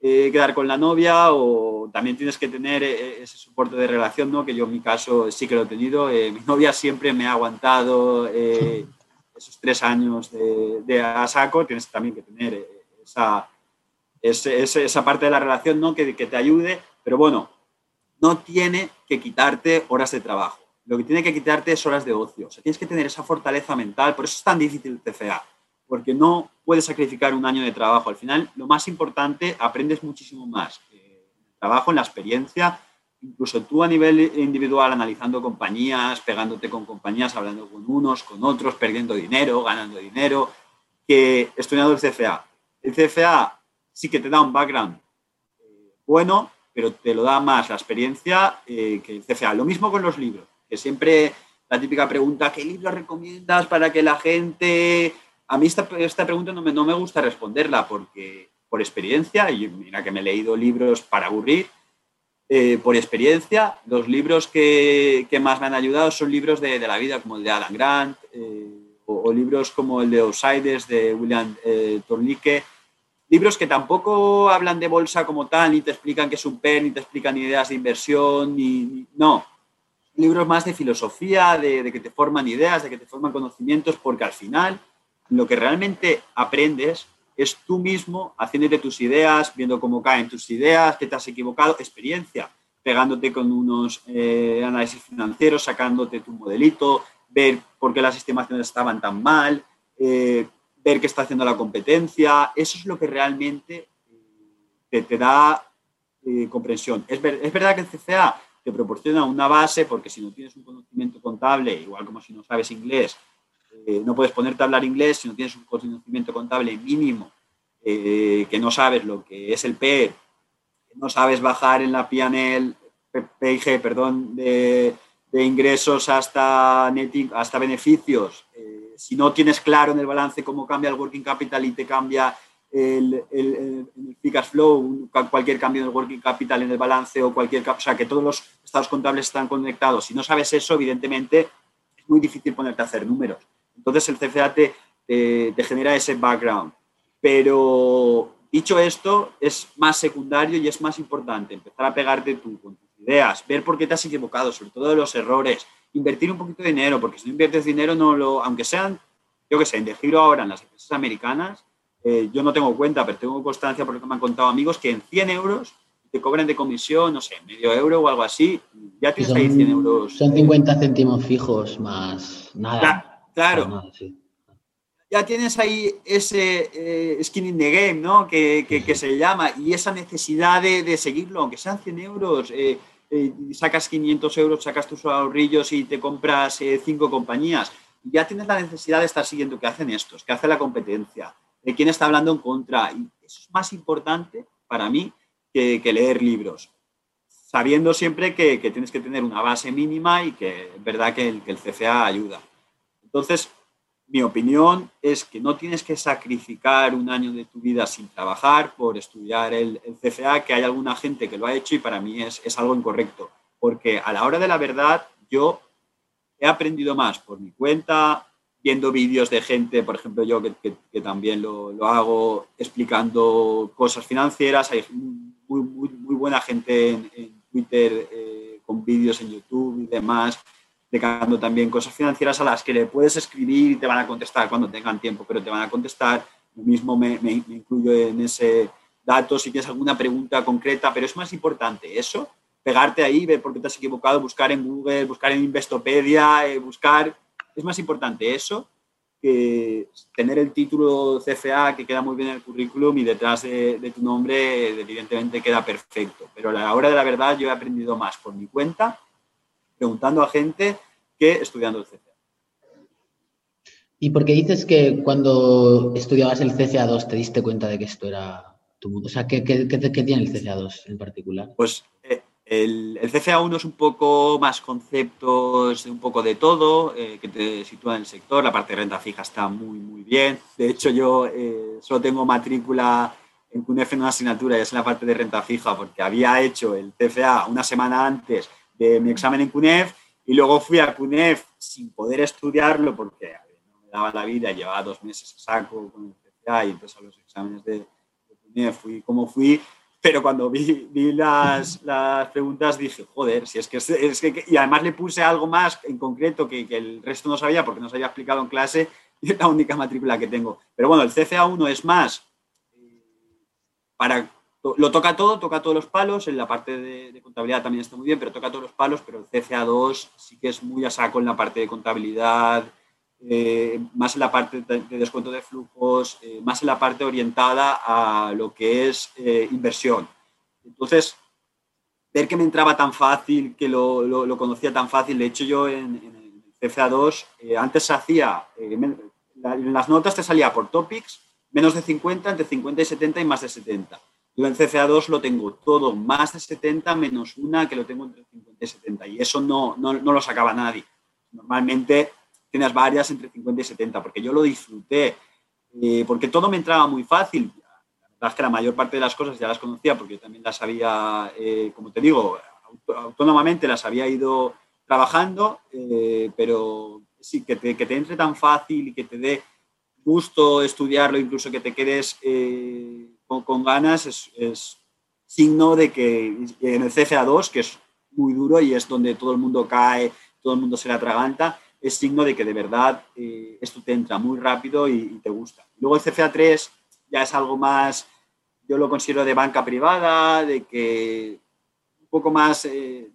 eh, quedar con la novia o también tienes que tener eh, ese soporte de relación, ¿no? que yo en mi caso sí que lo he tenido. mi novia siempre me ha aguantado esos tres años de, de, saco, tienes también que tener esa, esa, esa parte de la relación ¿no? que, que te ayude, pero bueno, no tiene que quitarte horas de trabajo lo que tiene que quitarte es horas de ocio. O sea, tienes que tener esa fortaleza mental. Por eso es tan difícil el CFA, porque no puedes sacrificar un año de trabajo. Al final, lo más importante, aprendes muchísimo más. Eh, el trabajo, en la experiencia, incluso tú a nivel individual, analizando compañías, pegándote con compañías, hablando con unos, con otros, perdiendo dinero, ganando dinero, que estudiando el CFA. El CFA sí que te da un background eh, bueno, pero te lo da más la experiencia eh, que el CFA. Lo mismo con los libros que siempre la típica pregunta, ¿qué libro recomiendas para que la gente... A mí esta, esta pregunta no me, no me gusta responderla porque por experiencia, y mira que me he leído libros para aburrir, eh, por experiencia, los libros que, que, más me han ayudado son libros de, de, la vida, como el de Alan Grant, eh, o, o, libros como el de Outsiders de William eh, Tornique, libros que tampoco hablan de bolsa como tal, ni te explican qué es un PER, ni te explican ideas de inversión, ni, ni no, libros más de filosofía, de, que te forman ideas, de que te forman conocimientos, porque al final lo que realmente aprendes es tú mismo haciéndote tus ideas, viendo cómo caen tus ideas, que te has equivocado, experiencia, pegándote con unos eh, análisis financieros, sacándote tu modelito, ver por qué las estimaciones estaban tan mal, eh, ver qué está haciendo la competencia, eso es lo que realmente eh, te, da comprensión. Es, es verdad que el CCA te proporciona una base, porque si no tienes un conocimiento contable, igual como si no sabes inglés, eh, no puedes ponerte a hablar inglés si no tienes un conocimiento contable mínimo, eh, que no sabes lo que es el PER, no sabes bajar en la PNL, PIG, perdón, de, ingresos hasta, hasta beneficios, eh, si no tienes claro en el balance cómo cambia el working capital y te cambia el, el, el, free cash flow, cualquier cambio en el working capital en el balance o cualquier, o sea, que todos los estados contables están conectados. Si no sabes eso, evidentemente es muy difícil ponerte a hacer números. Entonces el CFA te, te, te genera ese background. Pero dicho esto, es más secundario y es más importante empezar a pegarte tú con tus ideas, ver por qué te has equivocado, sobre todo de los errores, invertir un poquito de dinero, porque si no inviertes dinero, no lo, aunque sean, yo que sé, en de giro ahora en las empresas americanas, eh, yo no tengo cuenta, pero tengo constancia porque me han contado amigos que en 100 euros te cobran de comisión, no sé, medio euro o algo así, ya tienes son, ahí 100 euros. Son 50 céntimos fijos más nada. Claro. claro. Nada, sí. ya tienes ahí ese eh, skin in the game, ¿no? Que, que, se llama, y esa necesidad de, de seguirlo, aunque sean 100 euros, eh, eh, sacas 500 euros, sacas tus ahorrillos y te compras cinco compañías. Ya tienes la necesidad de estar siguiendo qué hacen estos, qué hace la competencia, de quién está hablando en contra. Y eso es más importante para mí que, que leer libros sabiendo siempre que, que, tienes que tener una base mínima y que es verdad que el, que el CFA ayuda. Entonces, mi opinión es que no tienes que sacrificar un año de tu vida sin trabajar por estudiar el, CFA, que hay alguna gente que lo ha hecho y para mí es, es, algo incorrecto, porque a la hora de la verdad yo he aprendido más por mi cuenta, viendo vídeos de gente, por ejemplo yo que, también lo, hago explicando cosas financieras, hay muy, muy, muy buena gente en, Twitter eh, con vídeos en YouTube y demás explicando también cosas financieras a las que le puedes escribir y te van a contestar cuando tengan tiempo, pero te van a contestar. Yo mismo me, me, incluyo en ese dato si tienes alguna pregunta concreta, pero es más importante eso, pegarte ahí, ver por qué te has equivocado, buscar en Google, buscar en Investopedia, eh, buscar... Es más importante eso que tener el título CFA que queda muy bien en el currículum y detrás de, de tu nombre evidentemente queda perfecto. Pero a la hora de la verdad yo he aprendido más por mi cuenta preguntando a gente que estudiando el CCA. ¿Y por qué dices que cuando estudiabas el CCA2 te diste cuenta de que esto era tu mundo? O sea, ¿qué, qué, qué, qué tiene el CCA2 en particular? Pues el, el, CCA1 es un poco más conceptos, un poco de todo, eh, que te sitúa en el sector. La parte de renta fija está muy, muy bien. De hecho, yo eh, solo tengo matrícula en CUNEF en una asignatura y es en la parte de renta fija porque había hecho el CFA una semana antes de mi examen en CUNEF y luego fui a CUNEF sin poder estudiarlo porque no me daba la vida, llevaba dos meses a saco con el CFA y entonces a los exámenes de, de CUNEF fui como fui, pero cuando vi, vi las, las, preguntas dije, joder, si es que, es que, y además le puse algo más en concreto que, que, el resto no sabía porque no se había explicado en clase y es la única matrícula que tengo. Pero bueno, el CCA1 es más eh, para lo toca todo, toca todos los palos, en la parte de, de, contabilidad también está muy bien, pero toca todos los palos, pero el CCA2 sí que es muy a saco en la parte de contabilidad, eh, más en la parte de, de descuento de flujos, eh, más en la parte orientada a lo que es eh, inversión. Entonces, ver que me entraba tan fácil, que lo, lo, lo conocía tan fácil, de hecho yo en, en el CFA2 eh, antes se hacía, eh, en las notas te salía por topics, menos de 50, entre 50 y 70 y más de 70 yo en CFA2 lo tengo todo más de 70 menos una que lo tengo entre 50 y 70 y eso no, no, no lo sacaba nadie. Normalmente tienes varias entre 50 y 70 porque yo lo disfruté, eh, porque todo me entraba muy fácil. La verdad es que la mayor parte de las cosas ya las conocía porque yo también las había, eh, como te digo, autónomamente las había ido trabajando, eh, pero sí, que te, que te, entre tan fácil y que te dé gusto estudiarlo, incluso que te quedes eh, con, con ganas es, es, signo de que en el CFA2, que es muy duro y es donde todo el mundo cae, todo el mundo se le atraganta, es signo de que de verdad eh, esto te entra muy rápido y, te gusta. Luego el CFA3 ya es algo más, yo lo considero de banca privada, de que un poco más eh,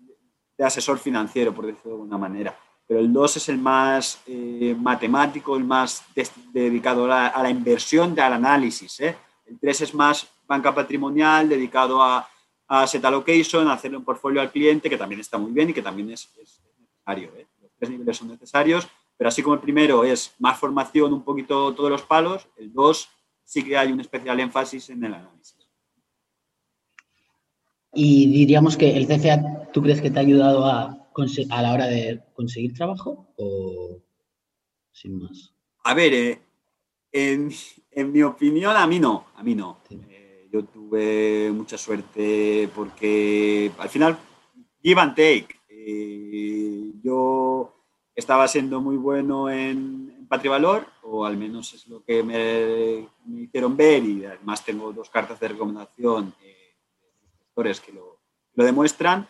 de asesor financiero, por decirlo de alguna manera. Pero el 2 es el más eh, matemático, el más dedicado a la, a la, inversión, al análisis. El 3 es más banca patrimonial, dedicado a, a set allocation, a hacerle un portfolio al cliente, que también está muy bien y que también es necesario. Niveles son necesarios, pero así como el primero es más formación, un poquito todos los palos, el 2 sí que hay un especial énfasis en el análisis. Y diríamos que el CFA, ¿tú crees que te ha ayudado a, a la hora de conseguir trabajo o sin más? A ver, eh, en, en, mi opinión, a mí no, a mí no. Sí. Eh, yo tuve mucha suerte porque al final, give and take. Eh, yo estaba siendo muy bueno en, en Patrivalor, o al menos es lo que me, me, hicieron ver, y además tengo dos cartas de recomendación eh, de los que lo, lo demuestran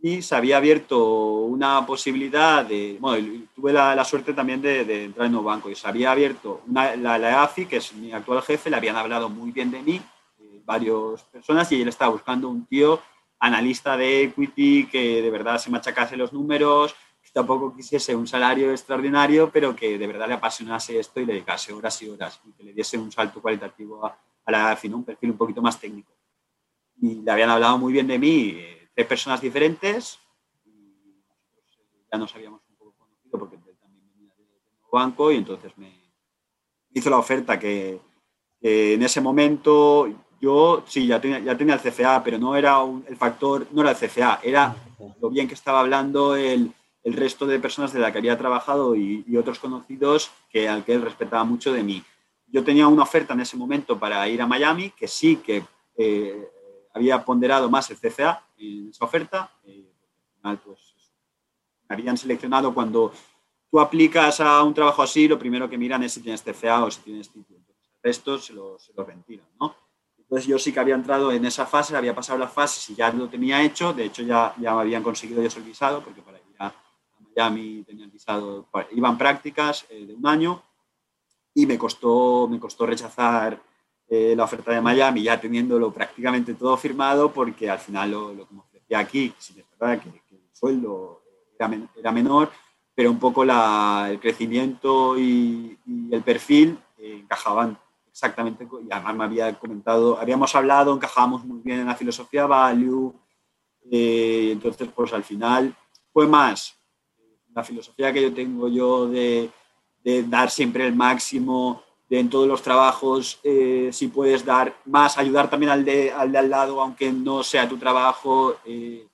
y se había abierto una posibilidad de, bueno, tuve la, la suerte también de, de, entrar en un banco y se había abierto una, la, la AFI, que es mi actual jefe, le habían hablado muy bien de mí, eh, varias personas, y él estaba buscando un tío analista de equity que de verdad se machacase los números, tampoco quisiese un salario extraordinario, pero que de verdad le apasionase esto y le dedicase horas y horas y que le diese un salto cualitativo a, la fin, un perfil un poquito más técnico. Y le habían hablado muy bien de mí eh, tres personas diferentes y ya nos habíamos un poco conocido porque él también venía de, banco y entonces me hizo la oferta que, en ese momento yo sí, ya tenía, ya tenía el CFA, pero no era el factor, no era el CFA, era lo bien que estaba hablando el, el resto de personas de la que había trabajado y, otros conocidos que, al que él respetaba mucho de mí. Yo tenía una oferta en ese momento para ir a Miami, que sí que eh, había ponderado más el CFA en esa oferta. Eh, al final, pues, me habían seleccionado cuando tú aplicas a un trabajo así, lo primero que miran es si tienes CFA o si tienes título. Entonces, el resto se lo, se lo ventilan, ¿no? Entonces yo sí que había entrado en esa fase, había pasado la fase y ya lo tenía hecho. De hecho, ya, ya me habían conseguido yo el visado, porque para Miami tenía visado, iban prácticas eh, de un año y me costó, me costó rechazar eh, la oferta de Miami ya teniéndolo prácticamente todo firmado porque al final lo, lo que me ofrecía aquí, si es verdad que, el sueldo era, menor, pero un poco el crecimiento y, el perfil eh, encajaban exactamente, y además me había comentado, habíamos hablado, encajábamos muy bien en la filosofía value, entonces pues al final fue más la filosofía que yo tengo yo de, dar siempre el máximo de, en todos los trabajos, eh, si puedes dar más, ayudar también al de al, de al lado, aunque no sea tu trabajo, eh,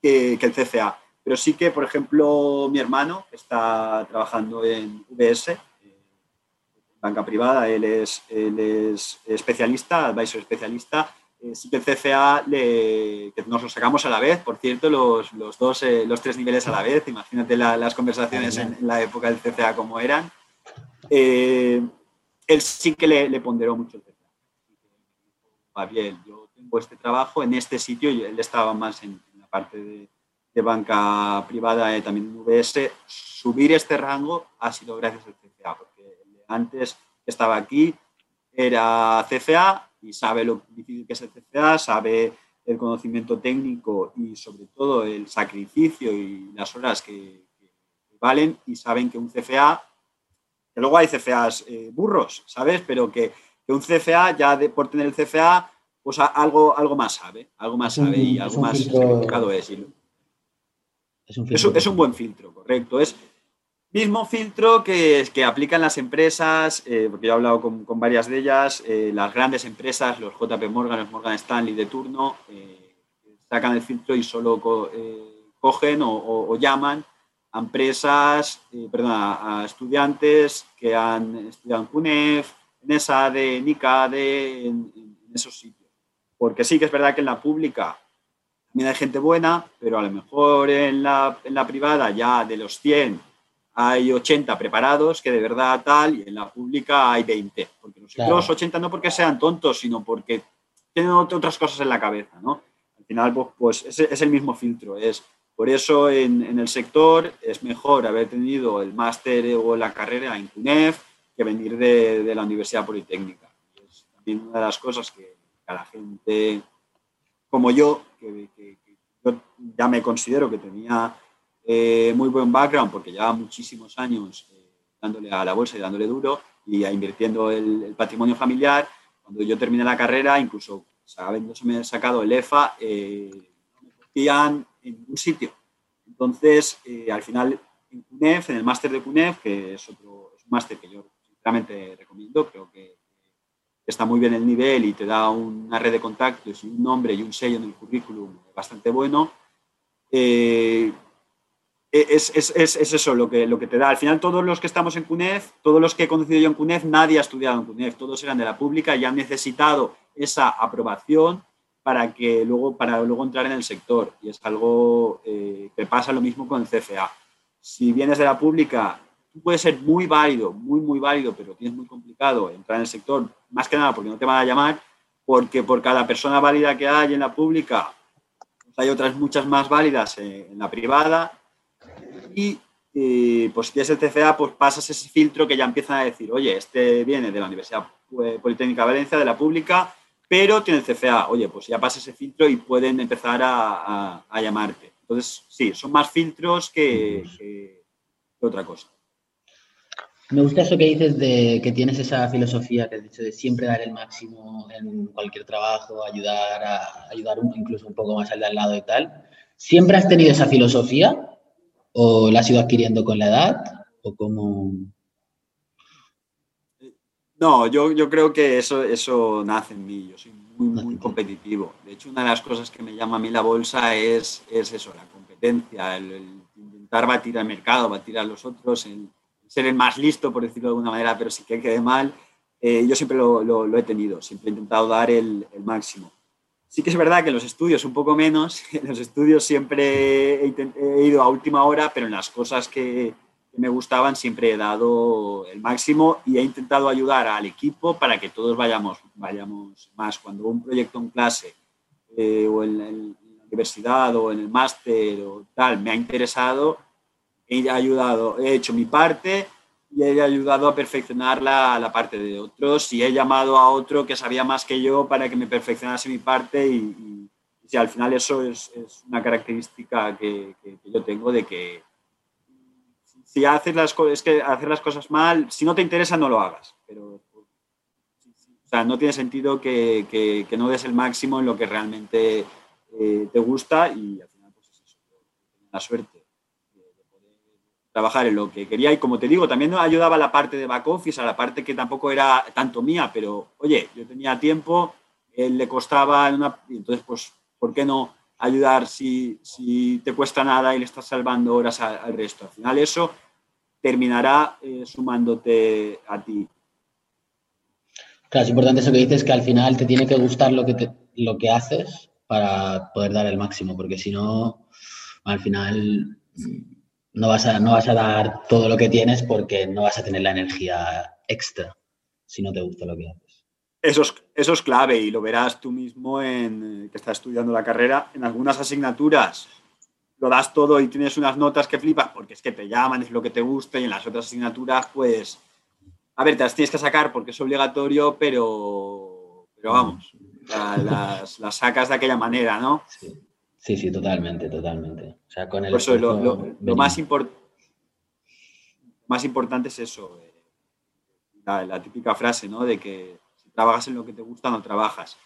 que, el CCA. Pero sí que, por ejemplo, mi hermano está trabajando en VS, eh, banca privada, él es, él es especialista, advisor especialista, eh, sí que el CFA le, que nos lo sacamos a la vez, por cierto, los, los dos, eh, los tres niveles a la vez, imagínate las conversaciones en, la época del CFA como eran. Eh, él sí que le, ponderó mucho el CFA. Va bien, yo tengo este trabajo en este sitio y él estaba más en, la parte de, de, banca privada, también en UBS. Subir este rango ha sido gracias al CFA, antes estaba aquí era CFA y sabe lo difícil que es el CCA, sabe el conocimiento técnico y sobre todo el sacrificio y las horas que, valen y saben que un CFA, que luego hay CFAs eh, burros, ¿sabes? Pero que, un CFA, ya de, por tener el CFA, pues algo, algo más sabe, algo más sabe y algo más sacrificado es. es, un es, un buen filtro, correcto. Es, Mismo filtro que, que aplican las empresas, eh, porque yo he hablado con, con varias de ellas, eh, las grandes empresas, los JP Morgan, los Morgan Stanley de turno, eh, sacan el filtro y solo cogen o, llaman a empresas, perdón, a, estudiantes que han estudiado en CUNEF, en ESADE, en ICADE, en, en esos sitios. Porque sí que es verdad que en la pública también hay gente buena, pero a lo mejor en la, en la privada ya de los 100 hay 80 preparados que de verdad tal, y en la pública hay 20. Porque los, 80 no porque sean tontos, sino porque tienen otras cosas en la cabeza, ¿no? Al final, pues, pues es, es, el mismo filtro. Es, por eso en, en, el sector es mejor haber tenido el máster o la carrera en CUNEF que venir de, de, la Universidad Politécnica. es también una de las cosas que a la gente como yo, que, que yo ya me considero que tenía eh, muy buen background porque lleva muchísimos años eh, dándole a la bolsa y dándole duro y invirtiendo el, patrimonio familiar. Cuando yo terminé la carrera, incluso habiéndose sacado el EFA, eh, no me cogían en ningún sitio. Entonces, al final, en CUNEF, en el máster de CUNEF, que es, otro, es un máster que yo sinceramente recomiendo, creo que está muy bien el nivel y te da una red de contactos y un nombre y un sello en el currículum bastante bueno. Eh, es, es, es, eso lo que, lo que te da. Al final, todos los que estamos en CUNEF, todos los que he conocido yo en CUNEF, nadie ha estudiado en CUNEF, todos eran de la pública y han necesitado esa aprobación para, que luego, para luego entrar en el sector. Y es algo eh, que pasa lo mismo con el CFA. Si vienes de la pública, tú puedes ser muy válido, muy, muy válido, pero tienes muy complicado entrar en el sector, más que nada porque no te van a llamar, porque por cada persona válida que hay en la pública, pues hay otras muchas más válidas en la privada y eh, pues si tienes el CFA, pues pasas ese filtro que ya empiezan a decir, oye, este viene de la Universidad Politécnica de Valencia, de la pública, pero tiene el CFA. Oye, pues ya pasa ese filtro y pueden empezar a, llamarte. Entonces, sí, son más filtros que, que otra cosa. Me gusta eso que dices de que tienes esa filosofía que has dicho de siempre dar el máximo en cualquier trabajo, ayudar a ayudar incluso un poco más al de al lado y tal. ¿Siempre has tenido esa filosofía o la has ido adquiriendo con la edad o cómo? No, yo, yo creo que eso, eso nace en mí. Yo soy muy, muy competitivo. De hecho, una de las cosas que me llama a mí la bolsa es, es eso, la competencia, el, el intentar batir al mercado, batir a los otros, el ser el más listo, por decirlo de alguna manera, pero si que quede mal, eh, yo siempre lo, lo, he tenido, siempre he intentado dar el, el, máximo. Sí que es verdad que en los estudios un poco menos, en los estudios siempre he, ido a última hora, pero en las cosas que, me gustaban siempre he dado el máximo y he intentado ayudar al equipo para que todos vayamos, vayamos más. Cuando un proyecto en clase eh, o en la universidad o en el máster o tal me ha interesado, he ayudado, he hecho mi parte y he ayudado a perfeccionar la, la, parte de otros y he llamado a otro que sabía más que yo para que me perfeccionase mi parte y, si al final eso es, una característica que, yo tengo de que si haces las cosas, mal, si no te interesa no lo hagas, pero o sea, no tiene sentido que, que, no des el máximo en lo que realmente eh, te gusta y al final pues es eso, la suerte trabajar en lo que quería y como te digo, también nos ayudaba la parte de back office, a la parte que tampoco era tanto mía, pero oye, yo tenía tiempo, él le costaba, una, entonces pues, ¿por qué no ayudar si, si te cuesta nada y le estás salvando horas al, al resto? Al final eso terminará eh, sumándote a ti. Claro, es importante eso que dices, que al final te tiene que gustar lo que, te, lo que haces para poder dar el máximo, porque si no, al final no vas, a, no vas a dar todo lo que tienes porque no vas a tener la energía extra si no te gusta lo que haces. Eso es, eso es clave y lo verás tú mismo en que estás estudiando la carrera. En algunas asignaturas lo das todo y tienes unas notas que flipas porque es que te llaman, es lo que te gusta y en las otras asignaturas pues, a ver, te las tienes que sacar porque es obligatorio, pero, pero vamos, las, las sacas de aquella manera, ¿no? Sí. Sí, sí, totalmente, totalmente. O sea, con el Por eso lo, lo, lo más, import más importante es eso, eh, la, la, típica frase, ¿no? De que si trabajas en lo que te gusta, no trabajas.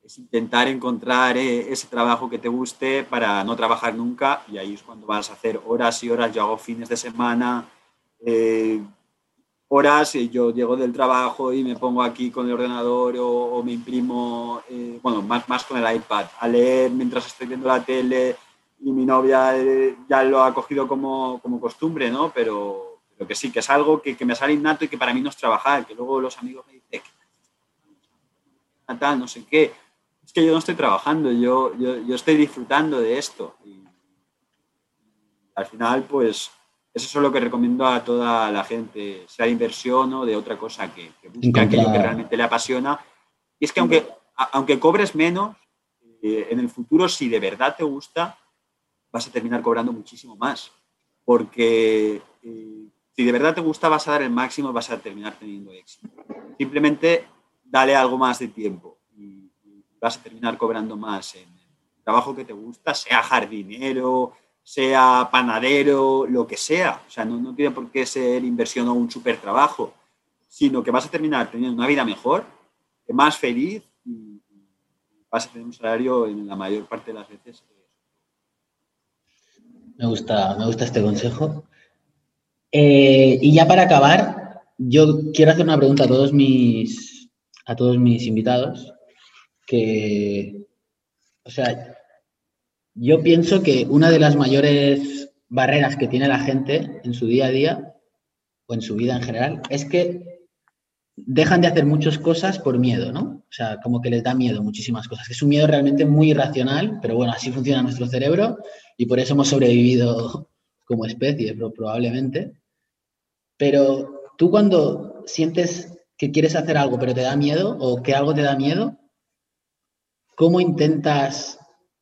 Es intentar encontrar eh, ese trabajo que te guste para no trabajar nunca y ahí es cuando vas a hacer horas y horas. Yo hago fines de semana, eh, horas y yo llego del trabajo y me pongo aquí con el ordenador o, o me imprimo, eh, bueno, más, más con el iPad, a leer mientras estoy viendo la tele y mi novia eh, ya lo ha cogido como, como costumbre, ¿no? Pero, pero, que sí, que es algo que, que, me sale innato y que para mí no es trabajar, que luego los amigos me dicen, tal, no sé qué. Es que yo no estoy trabajando, yo, yo, yo estoy disfrutando de esto. Y al final, pues eso es lo que recomiendo a toda la gente, sea de inversión o de otra cosa, que, que busque aquello que realmente le apasiona. Y es que aunque, aunque cobres menos, eh, en el futuro, si de verdad te gusta, vas a terminar cobrando muchísimo más. Porque eh, si de verdad te gusta, vas a dar el máximo, vas a terminar teniendo éxito. Simplemente dale algo más de tiempo y, y vas a terminar cobrando más en el trabajo que te gusta, sea jardinero, sea panadero, lo que sea. O sea, no, no tiene por qué ser inversión o un súper trabajo, sino que vas a terminar teniendo una vida mejor, más feliz y vas a tener un salario en la mayor parte de las veces. Me gusta, me gusta este consejo. Eh, y ya para acabar, yo quiero hacer una pregunta a todos mis, a todos mis invitados, que, o sea, yo pienso que una de las mayores barreras que tiene la gente en su día a día o en su vida en general es que dejan de hacer muchas cosas por miedo, ¿no? O sea, como que les da miedo muchísimas cosas. Es un miedo realmente muy irracional, pero bueno, así funciona nuestro cerebro y por eso hemos sobrevivido como especie, probablemente. Pero tú cuando sientes que quieres hacer algo pero te da miedo o que algo te da miedo, ¿cómo intentas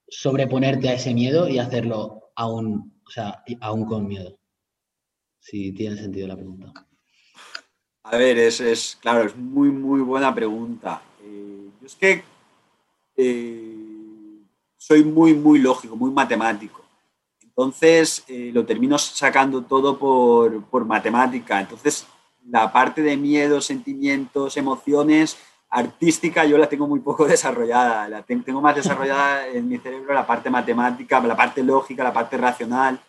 sobreponerte a ese miedo y hacerlo aún, o sea, aún con miedo. Si tiene sentido la pregunta. A ver, es, es claro, es muy, muy buena pregunta. Eh, yo es que eh, soy muy, muy lógico, muy matemático. Entonces eh, lo termino sacando todo por, por, matemática. Entonces la parte de miedo, sentimientos, emociones, artística, yo la tengo muy poco desarrollada. La tengo más desarrollada en mi cerebro la parte matemática, la parte lógica, la parte racional.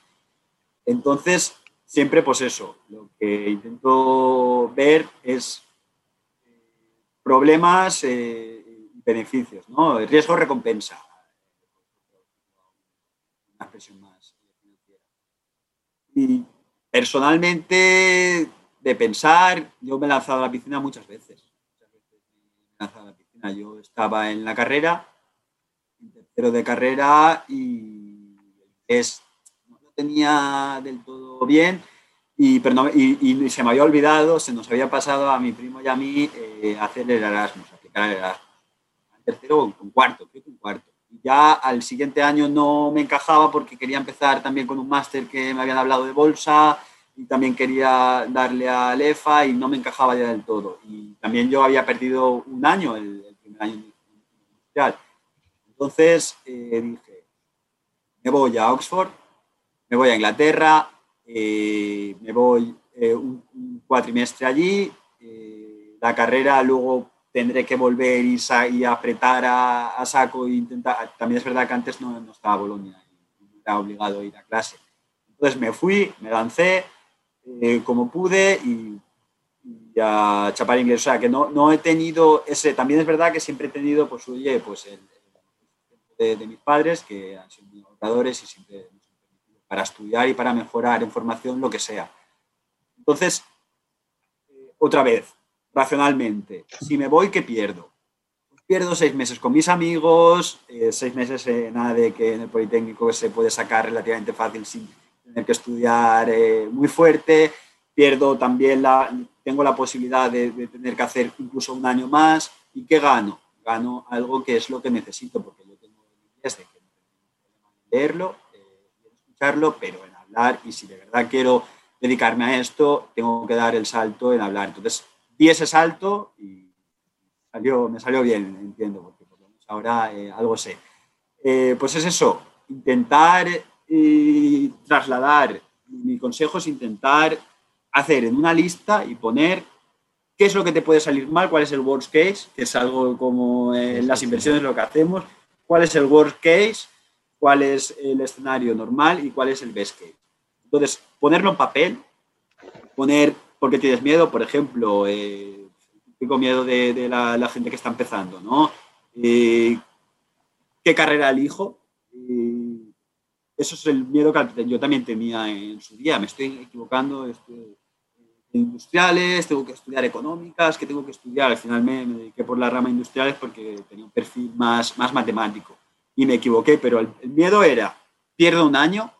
Entonces, siempre pues eso, lo que intento ver es eh, problemas eh, y beneficios, ¿no? Riesgo-recompensa. Una expresión más. Y personalmente, de pensar, yo me he lanzado a la piscina muchas veces. Muchas veces me he lanzado a la piscina. Yo estaba en la carrera, en tercero de carrera y es tenía del todo bien y, y, se me había olvidado, se nos había pasado a mi primo y a mí eh, hacer el Erasmus, aplicar el Erasmus. En tercero o en cuarto, creo que en cuarto. Y ya al siguiente año no me encajaba porque quería empezar también con un máster que me habían hablado de bolsa y también quería darle a EFA y no me encajaba ya del todo. Y también yo había perdido un año, el, primer año industrial. Entonces eh, dije, me voy a Oxford me voy a Inglaterra, eh, me voy eh, un, cuatrimestre allí, eh, la carrera luego tendré que volver y, y apretar a, saco e intentar. También es verdad que antes no, no estaba Bolonia y era obligado a ir a clase. Entonces me fui, me lancé como pude y, a chapar inglés. O sea, que no, no, he tenido ese. También es verdad que siempre he tenido, pues, oye, pues el, de, de, mis padres, que han sido educadores y siempre para estudiar y para mejorar en formación, lo que sea. Entonces, eh, otra vez, racionalmente, si me voy, ¿qué pierdo? Pues pierdo seis meses con mis amigos, eh, seis meses eh, nada de que en el Politécnico se puede sacar relativamente fácil sin tener que estudiar muy fuerte, pierdo también la, tengo la posibilidad de, tener que hacer incluso un año más, ¿y qué gano? Gano algo que es lo que necesito, porque yo tengo interés de que leerlo pero en hablar, y si de verdad quiero dedicarme a esto, tengo que dar el salto en hablar. Entonces, di ese salto y salió, me salió bien, entiendo, porque ahora eh, algo sé. Eh, pues es eso, intentar y trasladar, mi consejo es intentar hacer en una lista y poner qué es lo que te puede salir mal, cuál es el worst case, que es algo como en las inversiones lo que hacemos, cuál es el worst case cuál es el escenario normal y cuál es el best case. Entonces, ponerlo en papel, poner por qué tienes miedo, por ejemplo, eh, tengo miedo de, la, gente que está empezando, ¿no? Eh, ¿Qué carrera elijo? Eh, eso es el miedo que yo también tenía en su día. Me estoy equivocando, estoy, industriales, tengo que estudiar económicas, que tengo que estudiar. Al final me, dediqué por la rama industriales porque tenía un perfil más, más matemático y me equivoqué, pero el, miedo era, pierdo un año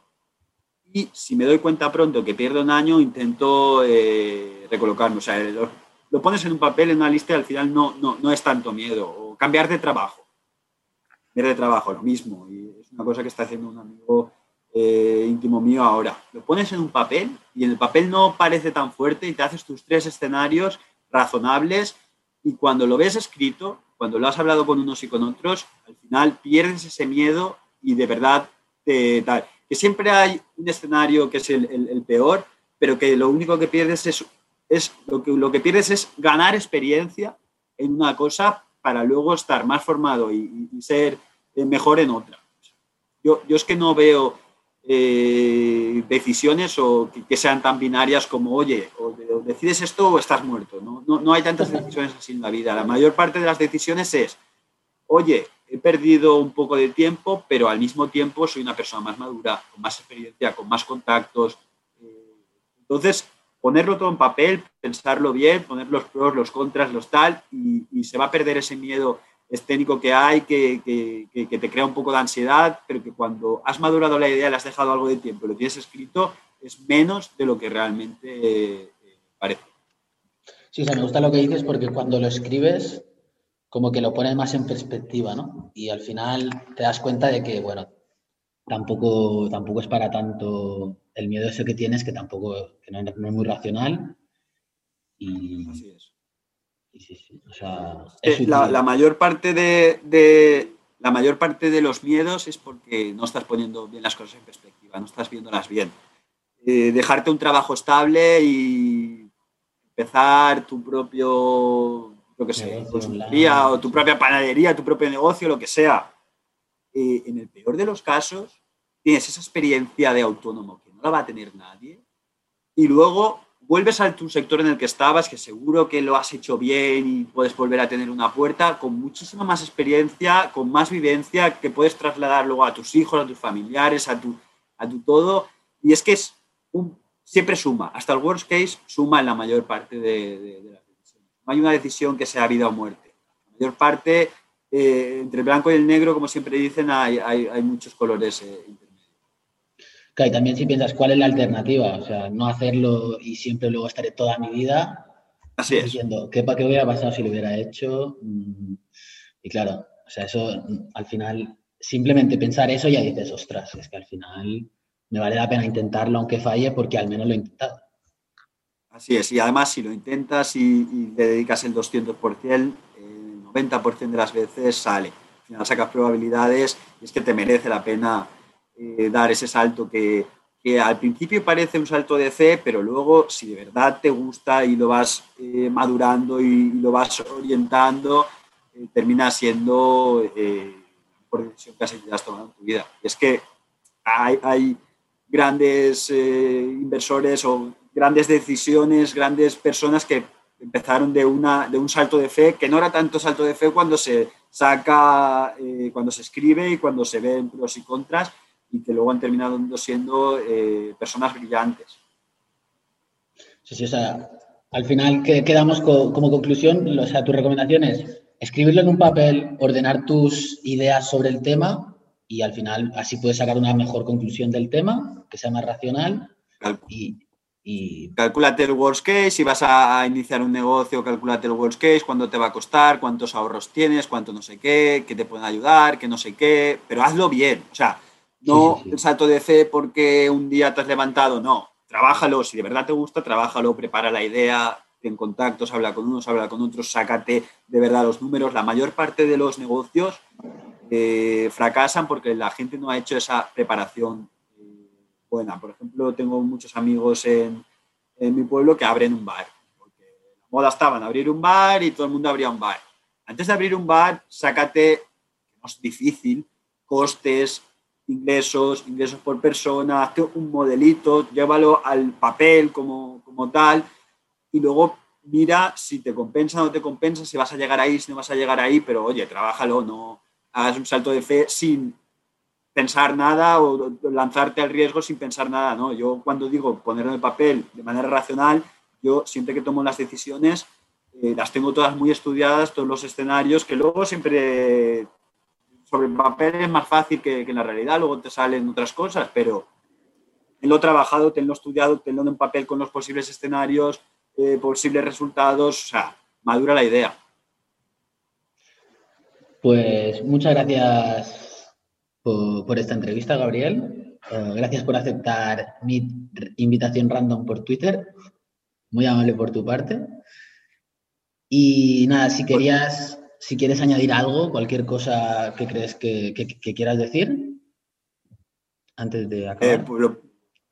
y si me doy cuenta pronto que pierdo un año, intento eh, recolocarme. O sea, lo, pones en un papel, en una lista y al final no, no, no es tanto miedo. O cambiar de trabajo. Cambiar de trabajo, lo mismo. Una cosa que está haciendo un amigo eh, íntimo mío ahora. Lo pones en un papel y en el papel no parece tan fuerte y te haces tus tres escenarios razonables y cuando lo ves escrito cuando lo has hablado con unos y con otros, al final pierdes ese miedo y de verdad te, tal. Que siempre hay un escenario que es el, peor, pero que lo único que pierdes es, es lo, que, lo que pierdes es ganar experiencia en una cosa para luego estar más formado y, ser mejor en otra. Yo, es que no veo eh, decisiones o que, sean tan binarias como, oye, o, decides esto o estás muerto. ¿no? No, hay tantas decisiones así en la vida. La mayor parte de las decisiones es, oye, he perdido un poco de tiempo, pero al mismo tiempo soy una persona más madura, con más experiencia, con más contactos. Eh, entonces, ponerlo todo en papel, pensarlo bien, poner los pros, los contras, los tal, y se va a perder ese miedo escénico que hay, que, que, te crea un poco de ansiedad, pero que cuando has madurado la idea, le has dejado algo de tiempo, lo tienes escrito, es menos de lo que realmente eh, parece. Sí, o me gusta lo que dices porque cuando lo escribes, como que lo pones más en perspectiva, ¿no? Y al final te das cuenta de que, bueno, tampoco, tampoco es para tanto el miedo ese que tienes, que tampoco que no, es muy racional. Y, Así es la, mayor parte de, la mayor parte de los miedos es porque no estás poniendo bien las cosas en perspectiva, no estás viéndolas bien. Eh, dejarte un trabajo estable y empezar tu propio, lo que sé, consultoría o tu propia panadería, tu propio negocio, lo que sea. Eh, en el peor de los casos, tienes esa experiencia de autónomo que no la va a tener nadie y luego vuelves a tu sector en el que estabas, que seguro que lo has hecho bien y puedes volver a tener una puerta con muchísima más experiencia, con más vivencia, que puedes trasladar luego a tus hijos, a tus familiares, a tu, a tu todo. Y es que es un, siempre suma, hasta el worst case suma en la mayor parte de, las decisiones. No hay una decisión que sea vida o muerte. La mayor parte, eh, entre el blanco y el negro, como siempre dicen, hay, hay, muchos colores eh, y también si piensas cuál es la alternativa, o sea, no hacerlo y siempre luego estaré toda mi vida Así diciendo, ¿qué, ¿qué hubiera pasado si lo hubiera hecho? Mm, y claro, o sea, eso mm, al final, simplemente pensar eso ya dices, ostras, es que al final me vale la pena intentarlo aunque falle porque al menos lo he intentado. Así es, y además si lo intentas y, le dedicas el 200%, el 90% de las veces sale. Al final sacas probabilidades y es que te merece la pena eh, dar ese salto que, al principio parece un salto de fe, pero luego si de verdad te gusta y lo vas eh, madurando y, lo vas orientando, eh, termina siendo la mejor decisión que has, tomado en tu vida. Es que hay, grandes inversores o grandes decisiones, grandes personas que empezaron de, una, de un salto de fe, que no era tanto salto de fe cuando se saca, cuando se escribe y cuando se ven pros y contras, y que luego han terminado siendo eh, personas brillantes. Sí, sí, o sea, al final quedamos como conclusión, o sea, tu recomendación es escribirlo en un papel, ordenar tus ideas sobre el tema y al final así puedes sacar una mejor conclusión del tema, que sea más racional y, y... Calcúlate el worst case, si vas a iniciar un negocio, calcúlate el worst case, cuánto te va a costar, cuántos ahorros tienes, cuánto no sé qué, qué te pueden ayudar, qué no sé qué, pero hazlo bien. O sea, no el salto de fe porque un día te has levantado, no. Trabájalo, si de verdad te gusta, trabájalo, prepara la idea, ten contactos, habla con unos, habla con otros, sácate de verdad los números. La mayor parte de los negocios eh, fracasan porque la gente no ha hecho esa preparación eh, buena. Por ejemplo, tengo muchos amigos en, en, mi pueblo que abren un bar. Porque la moda estaba en abrir un bar y todo el mundo abría un bar. Antes de abrir un bar, sácate, no es difícil, costes, ingresos, ingresos por persona, hazte un modelito, llévalo al papel como, como tal y luego mira si te compensa o no te compensa, si vas a llegar ahí, si no vas a llegar ahí, pero oye, trabájalo, no hagas un salto de fe sin pensar nada o lanzarte al riesgo sin pensar nada, ¿no? Yo cuando digo ponerlo en el papel de manera racional, yo siempre que tomo las decisiones eh, las tengo todas muy estudiadas, todos los escenarios, que luego siempre sobre el papel es más fácil que, en la realidad, luego te salen otras cosas, pero tenlo trabajado, tenlo estudiado, tenlo en papel con los posibles escenarios, eh, posibles resultados, o sea, madura la idea. Pues muchas gracias por, esta entrevista, Gabriel. Eh, gracias por aceptar mi invitación random por Twitter. Muy amable por tu parte. Y nada, si querías si quieres añadir algo, cualquier cosa que crees que, quieras decir antes de acabar. Eh, pues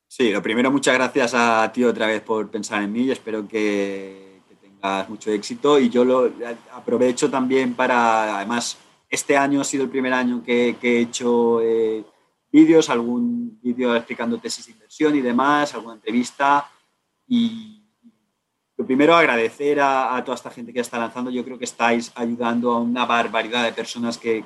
sí, lo primero, muchas gracias a ti otra vez por pensar en mí y espero que, tengas mucho éxito. Y yo lo aprovecho también para, además, este año ha sido el primer año que, he hecho eh, vídeos, algún vídeo explicando tesis de inversión y demás, alguna entrevista. Y lo primero, agradecer a, toda esta gente que está lanzando. Yo creo que estáis ayudando a una barbaridad de personas que,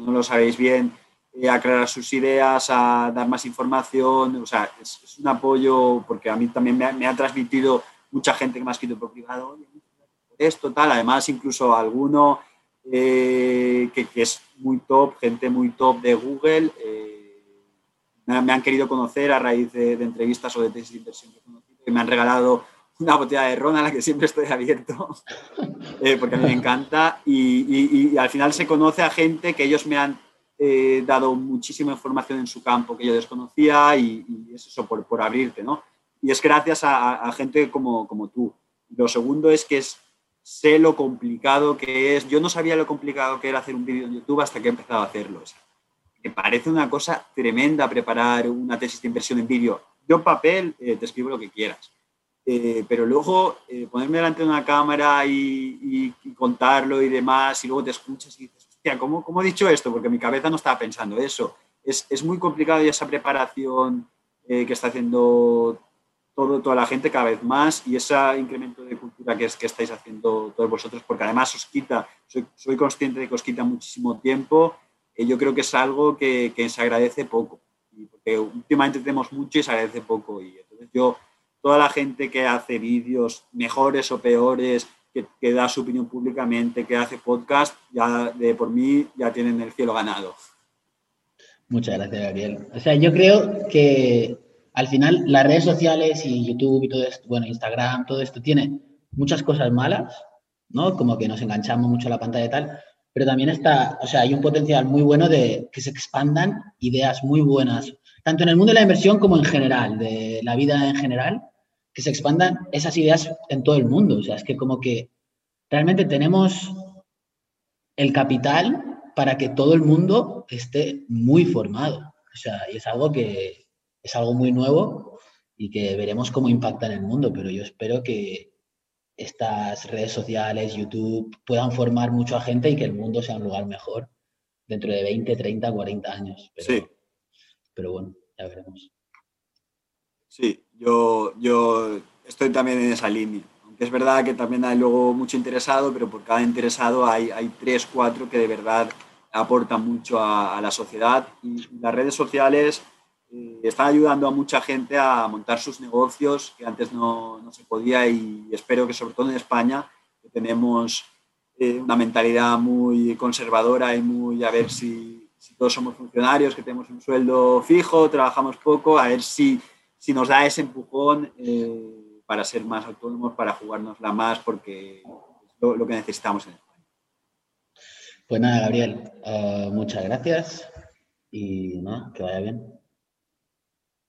no lo sabéis bien eh, a aclarar sus ideas, a dar más información. O sea, es, un apoyo porque a mí también me ha, transmitido mucha gente que me ha escrito por privado. Esto, tal. Además, incluso alguno eh, que, es muy top, gente muy top de Google. Eh, me, han querido conocer a raíz de, entrevistas o de tesis de inversión que me han regalado una botella de ron a la que siempre estoy abierto, eh, porque a mí me encanta. Y, al final se conoce a gente que ellos me han eh, dado muchísima información en su campo que yo desconocía y, es eso por, por, abrirte, ¿no? Y es gracias a, gente como, como tú. Lo segundo es que es sé lo complicado que es. Yo no sabía lo complicado que era hacer un vídeo en YouTube hasta que he empezado a hacerlo. me parece una cosa tremenda preparar una tesis de inversión en vídeo. Yo en papel eh, te escribo lo que quieras. Eh, pero luego eh, ponerme delante de una cámara y, contarlo y demás, y luego te escuchas y dices, hostia, ¿cómo, ¿cómo, he dicho esto? Porque mi cabeza no estaba pensando eso. Es, es muy complicado y esa preparación que está haciendo todo, toda la gente cada vez más y ese incremento de cultura que, es, que estáis haciendo todos vosotros, porque además os quita, soy, soy consciente de que os quita muchísimo tiempo, y yo creo que es algo que, que, se agradece poco, porque últimamente tenemos mucho y se agradece poco. Y entonces yo, toda la gente que hace vídeos mejores o peores, que, da su opinión públicamente, que hace podcast, ya de por mí ya tienen el cielo ganado. Muchas gracias, Gabriel. O sea, yo creo que al final las redes sociales y YouTube y todo esto, bueno, Instagram, todo esto tiene muchas cosas malas, ¿no? Como que nos enganchamos mucho a la pantalla y tal, pero también está, o sea, hay un potencial muy bueno de que se expandan ideas muy buenas, tanto en el mundo de la inversión como en general, de la vida en general, que se expandan esas ideas en todo el mundo. O sea, es que como que realmente tenemos el capital para que todo el mundo esté muy formado. O sea, y es algo que, es algo muy nuevo y que veremos cómo impacta en el mundo, pero yo espero que estas redes sociales, YouTube, puedan formar mucha gente y que el mundo sea un lugar mejor dentro de 20, 30, 40 años. Sí. Pero bueno, ya veremos. Sí, yo, yo estoy también en esa línea. Aunque es verdad que también hay luego mucho interesado, pero por cada interesado hay, hay tres, cuatro que de verdad aportan mucho a, a la sociedad. Y las redes sociales eh, están ayudando a mucha gente a montar sus negocios que antes no, no, se podía y espero que sobre todo en España tenemos eh, una mentalidad muy conservadora y muy a ver si, todos somos funcionarios, que tenemos un sueldo fijo, trabajamos poco, a ver si, si nos da ese empujón eh, para ser más autónomos, para jugárnosla más, porque es lo, que necesitamos en España. Pues nada, Gabriel, uh, muchas gracias y nada, que vaya bien.